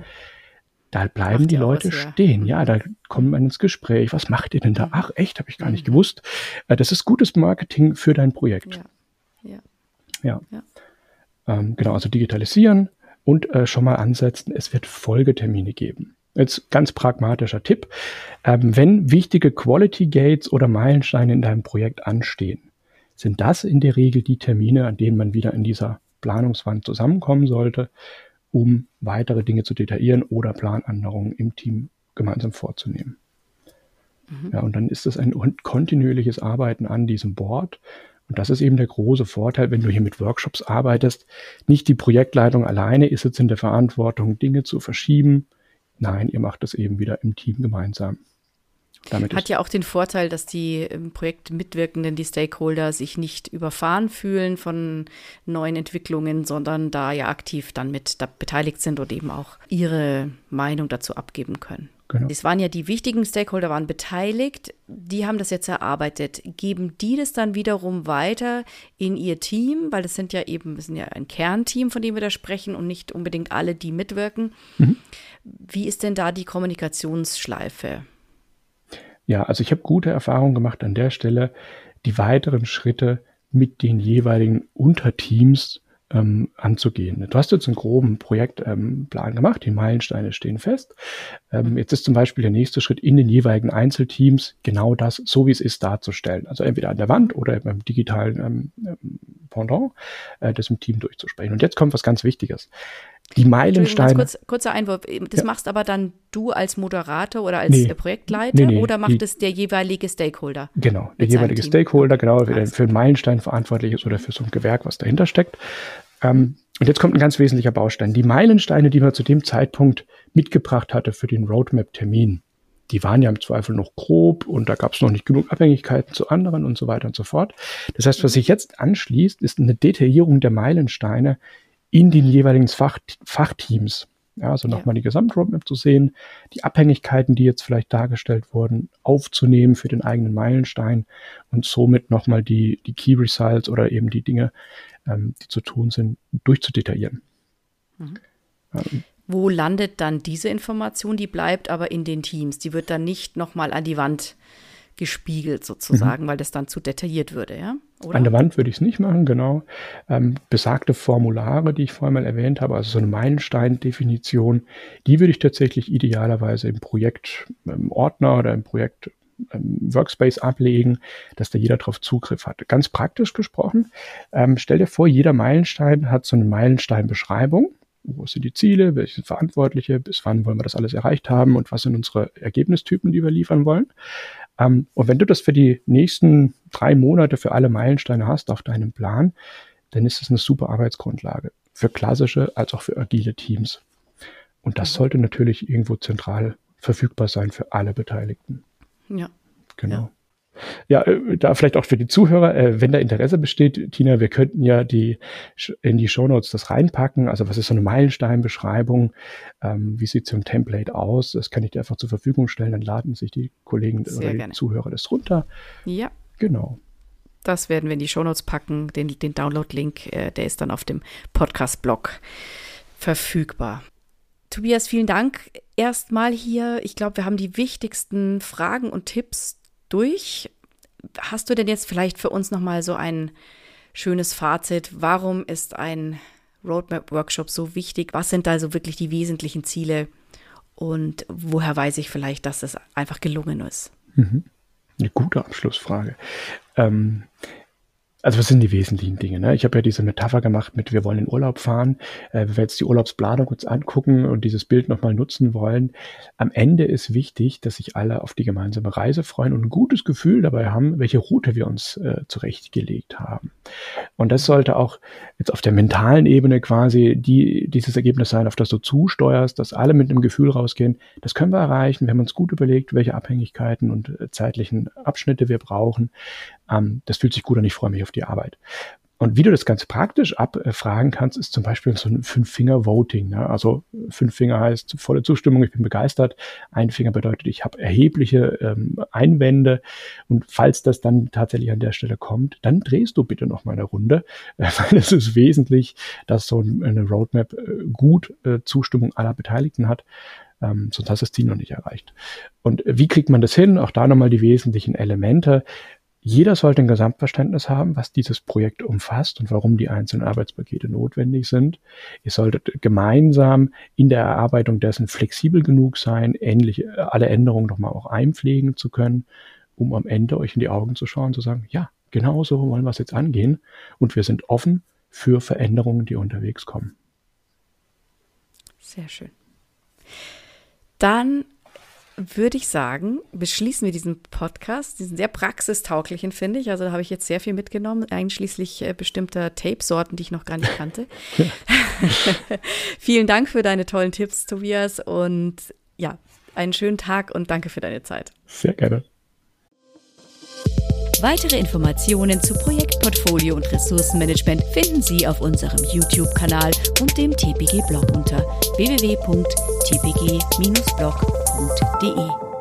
da bleiben die Leute stehen. Ja, da kommt man ins Gespräch. Was macht ihr denn da? Ach, echt, habe ich gar nicht mhm. gewusst. Äh, das ist gutes Marketing für dein Projekt. Ja. Ja. ja. Ähm, genau, also digitalisieren und äh, schon mal ansetzen. Es wird Folgetermine geben. Jetzt ganz pragmatischer Tipp. Ähm, wenn wichtige Quality Gates oder Meilensteine in deinem Projekt anstehen, sind das in der Regel die Termine, an denen man wieder in dieser Planungswand zusammenkommen sollte um weitere Dinge zu detaillieren oder Planänderungen im Team gemeinsam vorzunehmen. Mhm. Ja, und dann ist es ein kontinuierliches Arbeiten an diesem Board. Und das ist eben der große Vorteil, wenn du hier mit Workshops arbeitest. Nicht die Projektleitung alleine ist jetzt in der Verantwortung, Dinge zu verschieben. Nein, ihr macht das eben wieder im Team gemeinsam. Damit Hat ja auch den Vorteil, dass die im Projekt mitwirkenden, die Stakeholder, sich nicht überfahren fühlen von neuen Entwicklungen, sondern da ja aktiv dann mit da beteiligt sind und eben auch ihre Meinung dazu abgeben können. Genau. Es waren ja die wichtigen Stakeholder, waren beteiligt, die haben das jetzt erarbeitet. Geben die das dann wiederum weiter in ihr Team, weil das sind ja eben, wir sind ja ein Kernteam, von dem wir da sprechen und nicht unbedingt alle, die mitwirken. Mhm. Wie ist denn da die Kommunikationsschleife? Ja, also ich habe gute Erfahrungen gemacht an der Stelle, die weiteren Schritte mit den jeweiligen Unterteams ähm, anzugehen. Du hast jetzt einen groben Projektplan ähm, gemacht, die Meilensteine stehen fest. Ähm, jetzt ist zum Beispiel der nächste Schritt in den jeweiligen Einzelteams genau das, so wie es ist, darzustellen. Also entweder an der Wand oder beim digitalen ähm, ähm Pendant, äh, das im Team durchzusprechen. Und jetzt kommt was ganz Wichtiges. Die Meilensteine. Kurz, kurzer Einwurf. Das ja. machst aber dann du als Moderator oder als nee. Projektleiter nee, nee, oder macht es der jeweilige Stakeholder? Genau, der jeweilige Stakeholder, genau, der für einen Meilenstein verantwortlich ist oder für so ein Gewerk, was dahinter steckt. Ähm, und jetzt kommt ein ganz wesentlicher Baustein. Die Meilensteine, die man zu dem Zeitpunkt mitgebracht hatte für den Roadmap-Termin, die waren ja im Zweifel noch grob und da gab es noch nicht genug Abhängigkeiten zu anderen und so weiter und so fort. Das heißt, was sich jetzt anschließt, ist eine Detaillierung der Meilensteine in den jeweiligen Fach, Fachteams. Ja, also nochmal die Gesamtroadmap zu sehen, die Abhängigkeiten, die jetzt vielleicht dargestellt wurden, aufzunehmen für den eigenen Meilenstein und somit nochmal die, die Key Results oder eben die Dinge, ähm, die zu tun sind, durchzudetaillieren. Mhm. Ähm, Wo landet dann diese Information? Die bleibt aber in den Teams. Die wird dann nicht nochmal an die Wand gespiegelt sozusagen, mhm. weil das dann zu detailliert würde, ja? Oder? An der Wand würde ich es nicht machen, genau. Ähm, besagte Formulare, die ich vorhin mal erwähnt habe, also so eine Meilenstein-Definition, die würde ich tatsächlich idealerweise im Projektordner ähm, oder im Projekt ähm, Workspace ablegen, dass da jeder drauf Zugriff hat. Ganz praktisch gesprochen, ähm, stell dir vor, jeder Meilenstein hat so eine Meilenstein-Beschreibung. Wo sind die Ziele? Welche sind Verantwortliche? Bis wann wollen wir das alles erreicht haben? Und was sind unsere Ergebnistypen, die wir liefern wollen? Ähm, und wenn du das für die nächsten drei Monate für alle Meilensteine hast auf deinem Plan, dann ist das eine super Arbeitsgrundlage für klassische als auch für agile Teams. Und das sollte natürlich irgendwo zentral verfügbar sein für alle Beteiligten. Ja. Genau. Ja. Ja, äh, da vielleicht auch für die Zuhörer, äh, wenn da Interesse besteht, Tina, wir könnten ja die in die Shownotes das reinpacken. Also was ist so eine Meilensteinbeschreibung? Ähm, wie sieht so ein Template aus? Das kann ich dir einfach zur Verfügung stellen. Dann laden sich die Kollegen Sehr oder die gerne. Zuhörer das runter. Ja. Genau. Das werden wir in die Shownotes packen. Den, den Download-Link, äh, der ist dann auf dem Podcast-Blog verfügbar. Tobias, vielen Dank erstmal hier. Ich glaube, wir haben die wichtigsten Fragen und Tipps durch. Hast du denn jetzt vielleicht für uns nochmal so ein schönes Fazit? Warum ist ein Roadmap-Workshop so wichtig? Was sind da so wirklich die wesentlichen Ziele? Und woher weiß ich vielleicht, dass es einfach gelungen ist? Mhm. Eine gute Abschlussfrage. Ähm, also was sind die wesentlichen Dinge? Ne? Ich habe ja diese Metapher gemacht mit, wir wollen in Urlaub fahren. Äh, wenn wir jetzt die Urlaubsplanung uns angucken und dieses Bild nochmal nutzen wollen, am Ende ist wichtig, dass sich alle auf die gemeinsame Reise freuen und ein gutes Gefühl dabei haben, welche Route wir uns äh, zurechtgelegt haben. Und das sollte auch jetzt auf der mentalen Ebene quasi die, dieses Ergebnis sein, auf das du zusteuerst, dass alle mit einem Gefühl rausgehen, das können wir erreichen. Wir haben uns gut überlegt, welche Abhängigkeiten und äh, zeitlichen Abschnitte wir brauchen. Ähm, das fühlt sich gut an, ich freue mich auf die Arbeit. Und wie du das ganz praktisch abfragen kannst, ist zum Beispiel so ein Fünf-Finger-Voting. Ne? Also fünf Finger heißt volle Zustimmung, ich bin begeistert. Ein Finger bedeutet, ich habe erhebliche ähm, Einwände. Und falls das dann tatsächlich an der Stelle kommt, dann drehst du bitte noch mal eine Runde, äh, weil es ist wesentlich, dass so eine Roadmap äh, gut äh, Zustimmung aller Beteiligten hat. Ähm, sonst hast du das Ziel noch nicht erreicht. Und wie kriegt man das hin? Auch da nochmal die wesentlichen Elemente. Jeder sollte ein Gesamtverständnis haben, was dieses Projekt umfasst und warum die einzelnen Arbeitspakete notwendig sind. Ihr solltet gemeinsam in der Erarbeitung dessen flexibel genug sein, ähnliche, alle Änderungen nochmal auch einpflegen zu können, um am Ende euch in die Augen zu schauen zu sagen, ja, genau so wollen wir es jetzt angehen und wir sind offen für Veränderungen, die unterwegs kommen. Sehr schön. Dann würde ich sagen, beschließen wir diesen Podcast, diesen sehr praxistauglichen, finde ich. Also da habe ich jetzt sehr viel mitgenommen, einschließlich äh, bestimmter Tape-Sorten, die ich noch gar nicht kannte. Vielen Dank für deine tollen Tipps, Tobias. Und ja, einen schönen Tag und danke für deine Zeit. Sehr gerne. Weitere Informationen zu Projektportfolio und Ressourcenmanagement finden Sie auf unserem YouTube-Kanal und dem TPG-Blog unter de.